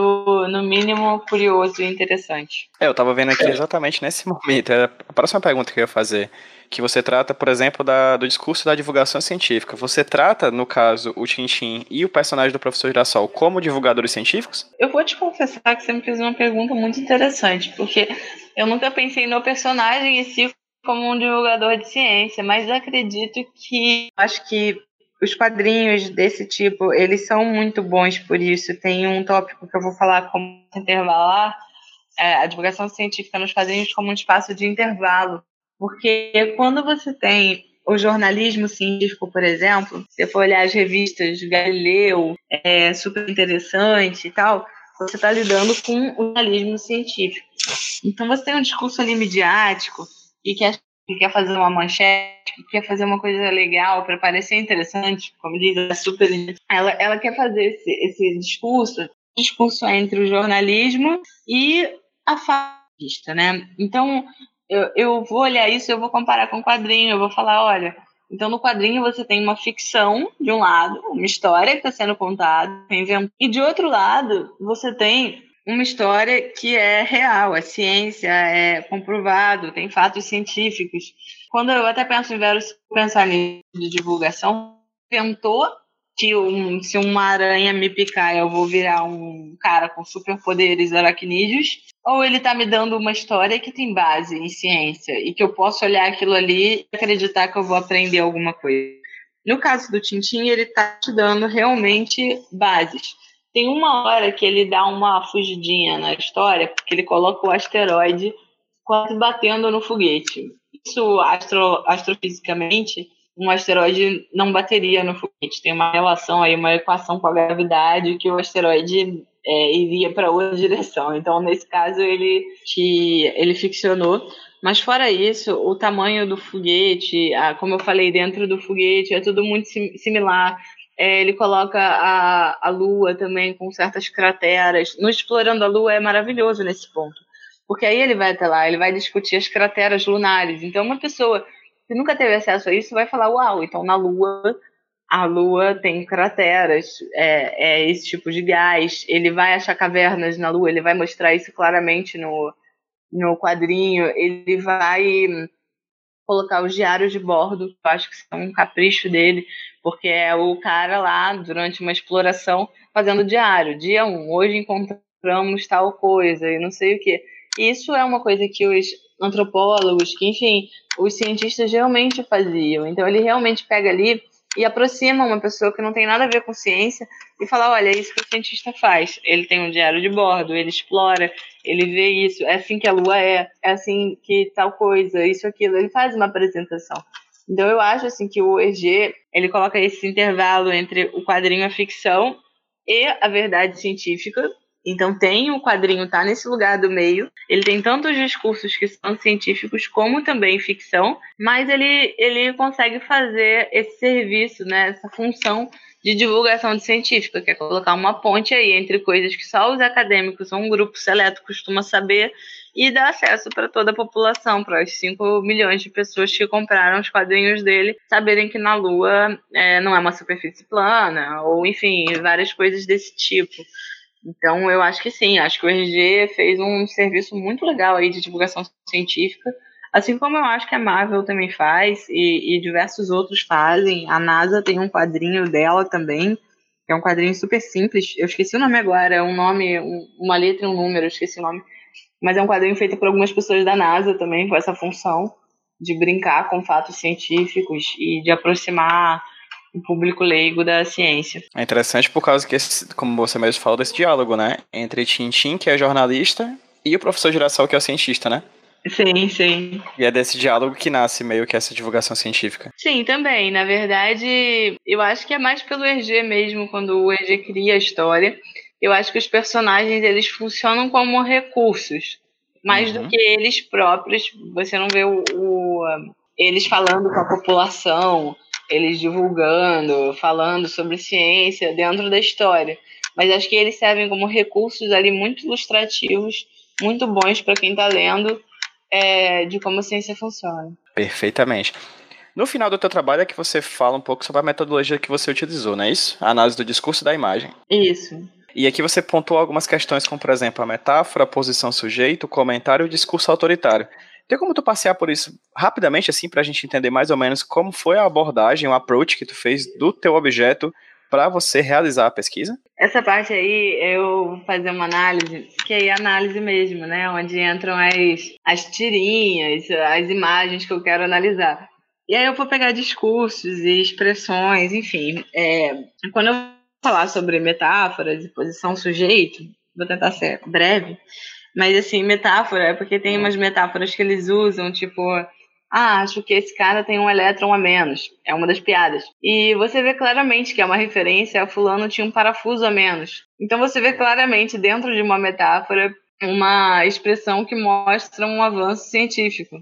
no mínimo, curioso e interessante. É, eu tava vendo aqui exatamente nesse momento. É a próxima pergunta que eu ia fazer. Que você trata, por exemplo, da, do discurso da divulgação científica. Você trata, no caso, o Tintin e o personagem do professor Girassol como divulgadores científicos? Eu vou te confessar que você me fez uma pergunta muito interessante, porque eu nunca pensei no personagem em si como um divulgador de ciência, mas acredito que acho que os quadrinhos desse tipo, eles são muito bons por isso. Tem um tópico que eu vou falar como intervalar, é, a divulgação científica nos quadrinhos como um espaço de intervalo. Porque quando você tem o jornalismo científico, por exemplo, se você for olhar as revistas Galileu, é super interessante e tal, você está lidando com o jornalismo científico. Então você tem um discurso ali midiático e que é que quer fazer uma manchete, que quer fazer uma coisa legal para parecer interessante, como diz a super. Ela, ela quer fazer esse, esse discurso, discurso entre o jornalismo e a fascista, né? Então, eu, eu vou olhar isso, eu vou comparar com o quadrinho, eu vou falar, olha, então no quadrinho você tem uma ficção de um lado, uma história que está sendo contada, e de outro lado você tem uma história que é real, é ciência, é comprovado, tem fatos científicos. Quando eu até penso em Vero, pensar nisso de divulgação, tentou que um, se uma aranha me picar, eu vou virar um cara com superpoderes aracnídeos, ou ele está me dando uma história que tem base em ciência e que eu posso olhar aquilo ali e acreditar que eu vou aprender alguma coisa. No caso do Tintin, ele está te dando realmente bases. Tem uma hora que ele dá uma fugidinha na história, porque ele coloca o asteroide quase batendo no foguete. Isso, astro, astrofisicamente, um asteroide não bateria no foguete. Tem uma relação aí, uma equação com a gravidade que o asteroide é, iria para outra direção. Então, nesse caso, ele, que, ele ficcionou. Mas fora isso, o tamanho do foguete, a, como eu falei, dentro do foguete, é tudo muito sim, similar. É, ele coloca a, a Lua também com certas crateras. No Explorando a Lua é maravilhoso nesse ponto. Porque aí ele vai até lá, ele vai discutir as crateras lunares. Então, uma pessoa que nunca teve acesso a isso vai falar: Uau, então na Lua, a Lua tem crateras, é, é esse tipo de gás. Ele vai achar cavernas na Lua, ele vai mostrar isso claramente no, no quadrinho. Ele vai colocar os diários de bordo, que eu acho que são um capricho dele, porque é o cara lá, durante uma exploração, fazendo diário. Dia 1, um, hoje encontramos tal coisa e não sei o que. Isso é uma coisa que os antropólogos, que enfim, os cientistas realmente faziam. Então ele realmente pega ali e aproxima uma pessoa que não tem nada a ver com ciência e fala: olha, é isso que o cientista faz. Ele tem um diário de bordo, ele explora, ele vê isso, é assim que a Lua é, é assim que tal coisa, isso, aquilo. Ele faz uma apresentação. Então eu acho assim que o EG ele coloca esse intervalo entre o quadrinho a ficção e a verdade científica então tem o quadrinho tá nesse lugar do meio. Ele tem tantos discursos que são científicos como também ficção, mas ele ele consegue fazer esse serviço, né, essa função de divulgação de científica, que é colocar uma ponte aí entre coisas que só os acadêmicos ou um grupo seleto costuma saber e dar acesso para toda a população, para os 5 milhões de pessoas que compraram os quadrinhos dele, saberem que na Lua é, não é uma superfície plana, ou enfim, várias coisas desse tipo. Então, eu acho que sim, acho que o RG fez um serviço muito legal aí de divulgação científica, assim como eu acho que a Marvel também faz e, e diversos outros fazem. A NASA tem um quadrinho dela também, que é um quadrinho super simples. Eu esqueci o nome agora, é um nome, um, uma letra e um número, eu esqueci o nome. Mas é um quadrinho feito por algumas pessoas da NASA também, com essa função de brincar com fatos científicos e de aproximar o público leigo da ciência. É interessante por causa que, esse, como você mesmo falou, desse diálogo, né? Entre Tintin, que é jornalista, e o professor Girassol, que é o cientista, né? Sim, sim. E é desse diálogo que nasce meio que essa divulgação científica. Sim, também. Na verdade, eu acho que é mais pelo EG mesmo, quando o EG cria a história. Eu acho que os personagens, eles funcionam como recursos. Mais uhum. do que eles próprios. Você não vê o, o eles falando com a população, eles divulgando, falando sobre ciência dentro da história. Mas acho que eles servem como recursos ali muito ilustrativos, muito bons para quem está lendo é, de como a ciência funciona. Perfeitamente. No final do teu trabalho é que você fala um pouco sobre a metodologia que você utilizou, não é isso? A análise do discurso da imagem. Isso. E aqui você pontuou algumas questões, como por exemplo a metáfora, a posição sujeito, o comentário e o discurso autoritário. Tem como tu passear por isso rapidamente, assim, para a gente entender mais ou menos como foi a abordagem, o approach que tu fez do teu objeto para você realizar a pesquisa? Essa parte aí eu vou fazer uma análise, que é análise mesmo, né? Onde entram as, as tirinhas, as imagens que eu quero analisar. E aí eu vou pegar discursos e expressões, enfim. É, quando eu falar sobre metáforas e posição sujeito, vou tentar ser breve, mas assim, metáfora é porque tem umas metáforas que eles usam, tipo, ah, acho que esse cara tem um elétron a menos. É uma das piadas. E você vê claramente que é uma referência a fulano tinha um parafuso a menos. Então você vê claramente dentro de uma metáfora uma expressão que mostra um avanço científico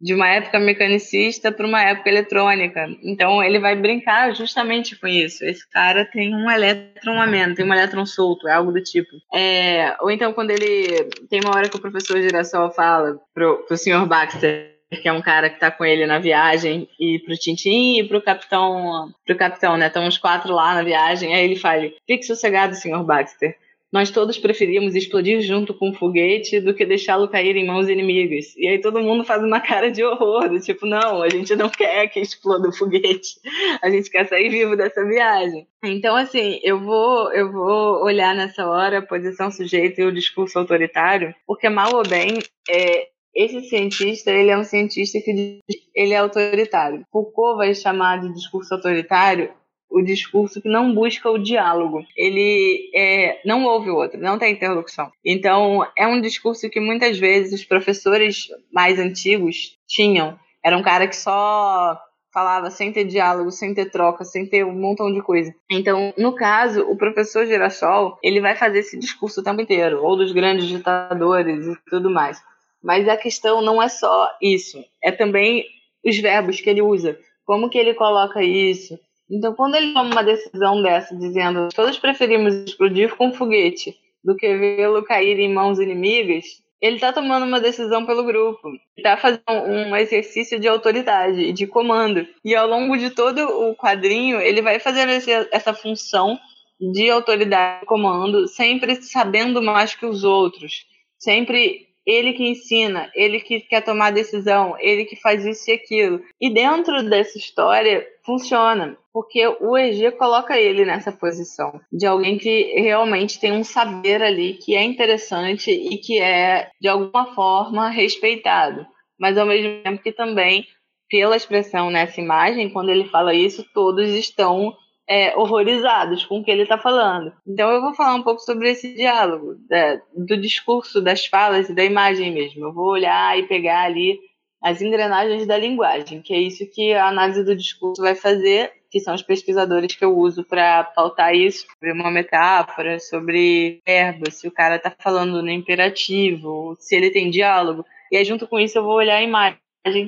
de uma época mecanicista para uma época eletrônica. Então ele vai brincar justamente com isso. Esse cara tem um elétron a menos, tem um elétron solto, é algo do tipo. É, ou então quando ele tem uma hora que o professor Girassol fala pro, pro senhor Baxter que é um cara que tá com ele na viagem, e pro Tintin e pro capitão, pro capitão, né? Estão os quatro lá na viagem. Aí ele fala: Fique sossegado, senhor Baxter. Nós todos preferíamos explodir junto com o foguete do que deixá-lo cair em mãos inimigas. E aí todo mundo faz uma cara de horror, do tipo, não, a gente não quer que exploda o foguete. A gente quer sair vivo dessa viagem. Então, assim, eu vou, eu vou olhar nessa hora a posição sujeita e o discurso autoritário, porque mal ou bem, é, esse cientista, ele é um cientista que ele é autoritário. Foucault vai chamar de discurso autoritário o discurso que não busca o diálogo. Ele é, não ouve o outro, não tem interlocução. Então, é um discurso que muitas vezes os professores mais antigos tinham. Era um cara que só falava sem ter diálogo, sem ter troca, sem ter um montão de coisa. Então, no caso, o professor Girassol, ele vai fazer esse discurso o tempo inteiro, ou dos grandes ditadores e tudo mais. Mas a questão não é só isso, é também os verbos que ele usa, como que ele coloca isso. Então, quando ele toma uma decisão dessa, dizendo todos preferimos explodir com foguete do que vê-lo cair em mãos inimigas, ele está tomando uma decisão pelo grupo, está fazendo um exercício de autoridade e de comando. E ao longo de todo o quadrinho, ele vai fazer essa função de autoridade e comando, sempre sabendo mais que os outros, sempre ele que ensina, ele que quer tomar decisão, ele que faz isso e aquilo. E dentro dessa história funciona, porque o EG coloca ele nessa posição de alguém que realmente tem um saber ali que é interessante e que é de alguma forma respeitado, mas ao mesmo tempo que também pela expressão nessa imagem, quando ele fala isso, todos estão é, horrorizados com o que ele está falando. Então eu vou falar um pouco sobre esse diálogo, da, do discurso, das falas e da imagem mesmo. Eu vou olhar e pegar ali as engrenagens da linguagem, que é isso que a análise do discurso vai fazer, que são os pesquisadores que eu uso para pautar isso, sobre uma metáfora, sobre verbo, se o cara está falando no imperativo, se ele tem diálogo. E aí, junto com isso, eu vou olhar a imagem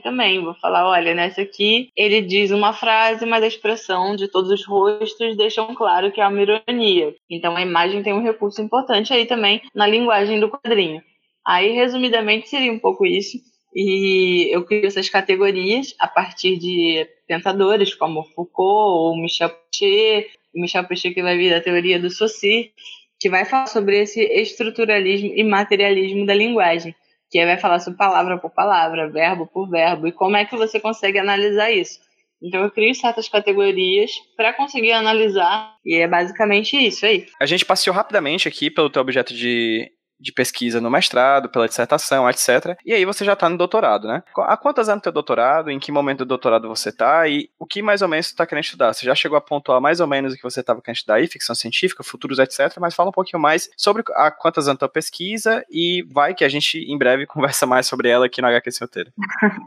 também. Vou falar, olha, nessa aqui ele diz uma frase, mas a expressão de todos os rostos deixam claro que é uma ironia. Então a imagem tem um recurso importante aí também na linguagem do quadrinho. Aí, resumidamente, seria um pouco isso. E eu crio essas categorias a partir de pensadores como Foucault ou Michel Pouchet, Michel Pouchet que vai vir da teoria do Saussure, que vai falar sobre esse estruturalismo e materialismo da linguagem que aí vai falar sobre palavra por palavra, verbo por verbo, e como é que você consegue analisar isso. Então eu crio certas categorias para conseguir analisar, e é basicamente isso aí. A gente passeou rapidamente aqui pelo teu objeto de de pesquisa no mestrado, pela dissertação, etc. E aí você já está no doutorado, né? Há quantos anos teu doutorado? Em que momento do doutorado você está? E o que mais ou menos você está querendo estudar? Você já chegou a pontuar mais ou menos o que você estava querendo estudar aí, ficção científica, futuros, etc. Mas fala um pouquinho mais sobre a quantos anos tua pesquisa e vai que a gente em breve <laughs> conversa mais sobre ela aqui no HQ Roteiro.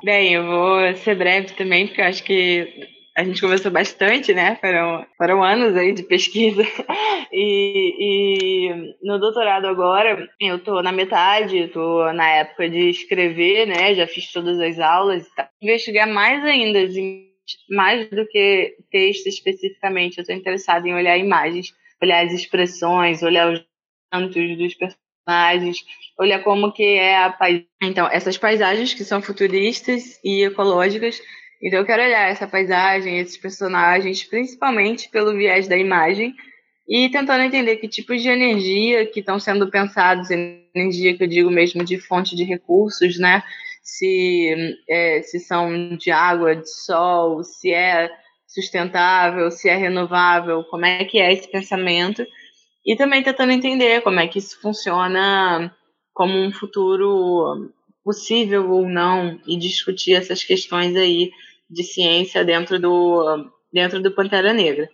Bem, eu vou ser breve também, porque eu acho que a gente conversou bastante, né? Foram, foram anos aí de pesquisa. <laughs> E, e no doutorado agora, eu tô na metade, tô na época de escrever, né? Já fiz todas as aulas e tal. Investigar mais ainda, mais do que texto especificamente. Eu tô interessada em olhar imagens, olhar as expressões, olhar os cantos dos personagens, olhar como que é a paisagem. Então, essas paisagens que são futuristas e ecológicas então eu quero olhar essa paisagem, esses personagens, principalmente pelo viés da imagem, e tentando entender que tipos de energia que estão sendo pensados, energia que eu digo mesmo de fonte de recursos, né? Se, é, se são de água, de sol, se é sustentável, se é renovável, como é que é esse pensamento. E também tentando entender como é que isso funciona como um futuro possível ou não e discutir essas questões aí de ciência dentro do dentro do Pantera Negra.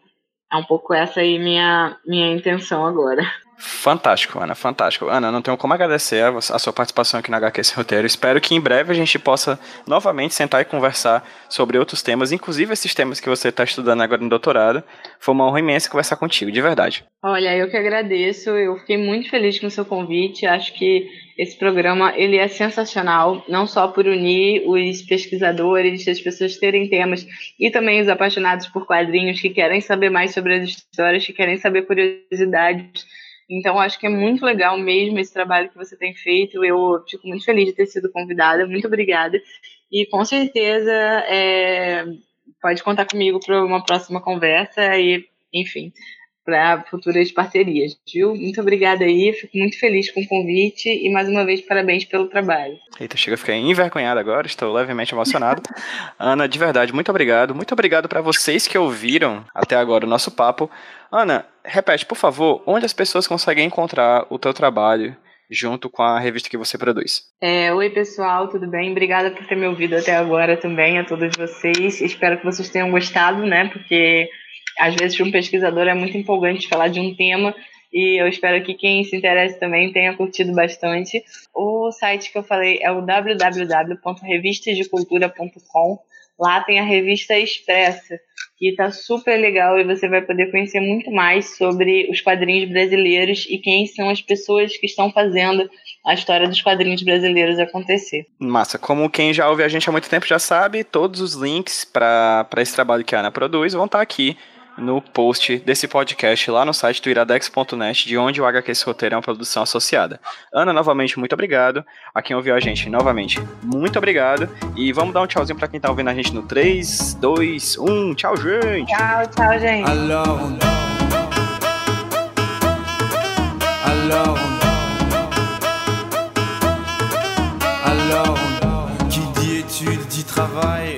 É um pouco essa aí minha minha intenção agora. Fantástico, Ana, fantástico. Ana, não tenho como agradecer a, sua participação aqui na HQ Esse Roteiro. Espero que em breve a gente possa novamente sentar e conversar sobre outros temas, inclusive esses temas que você está estudando agora no doutorado. Foi uma honra imensa conversar contigo, de verdade. Olha, eu que agradeço. Eu fiquei muito feliz com o seu convite. Acho que esse programa ele é sensacional, não só por unir os pesquisadores, as pessoas terem temas, e também os apaixonados por quadrinhos que querem saber mais sobre as histórias, que querem saber curiosidades então, acho que é muito legal mesmo esse trabalho que você tem feito. Eu fico muito feliz de ter sido convidada. Muito obrigada. E com certeza é, pode contar comigo para uma próxima conversa e, enfim, para futuras parcerias, viu? Muito obrigada aí, fico muito feliz com o convite e mais uma vez parabéns pelo trabalho. Eita, chega a ficar envergonhado agora, estou levemente emocionado. <laughs> Ana, de verdade, muito obrigado. Muito obrigado para vocês que ouviram até agora o nosso papo. Ana, repete, por favor, onde as pessoas conseguem encontrar o teu trabalho junto com a revista que você produz. É, oi, pessoal, tudo bem? Obrigada por ter me ouvido até agora também, a todos vocês. Espero que vocês tenham gostado, né? Porque às vezes um pesquisador é muito empolgante falar de um tema e eu espero que quem se interesse também tenha curtido bastante. O site que eu falei é o www.revistasdecultura.com. Lá tem a revista Expressa, que está super legal e você vai poder conhecer muito mais sobre os quadrinhos brasileiros e quem são as pessoas que estão fazendo a história dos quadrinhos brasileiros acontecer. Massa, como quem já ouve a gente há muito tempo já sabe, todos os links para esse trabalho que a Ana produz vão estar tá aqui no post desse podcast lá no site do iradex.net, de onde o HQ Esse Roteiro é uma produção associada. Ana, novamente, muito obrigado. A quem ouviu a gente, novamente, muito obrigado. E vamos dar um tchauzinho pra quem tá ouvindo a gente no 3, 2, 1. Tchau, gente! Tchau, tchau, gente! Alors, alors, alors, qui dit études, dit travail,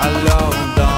alone.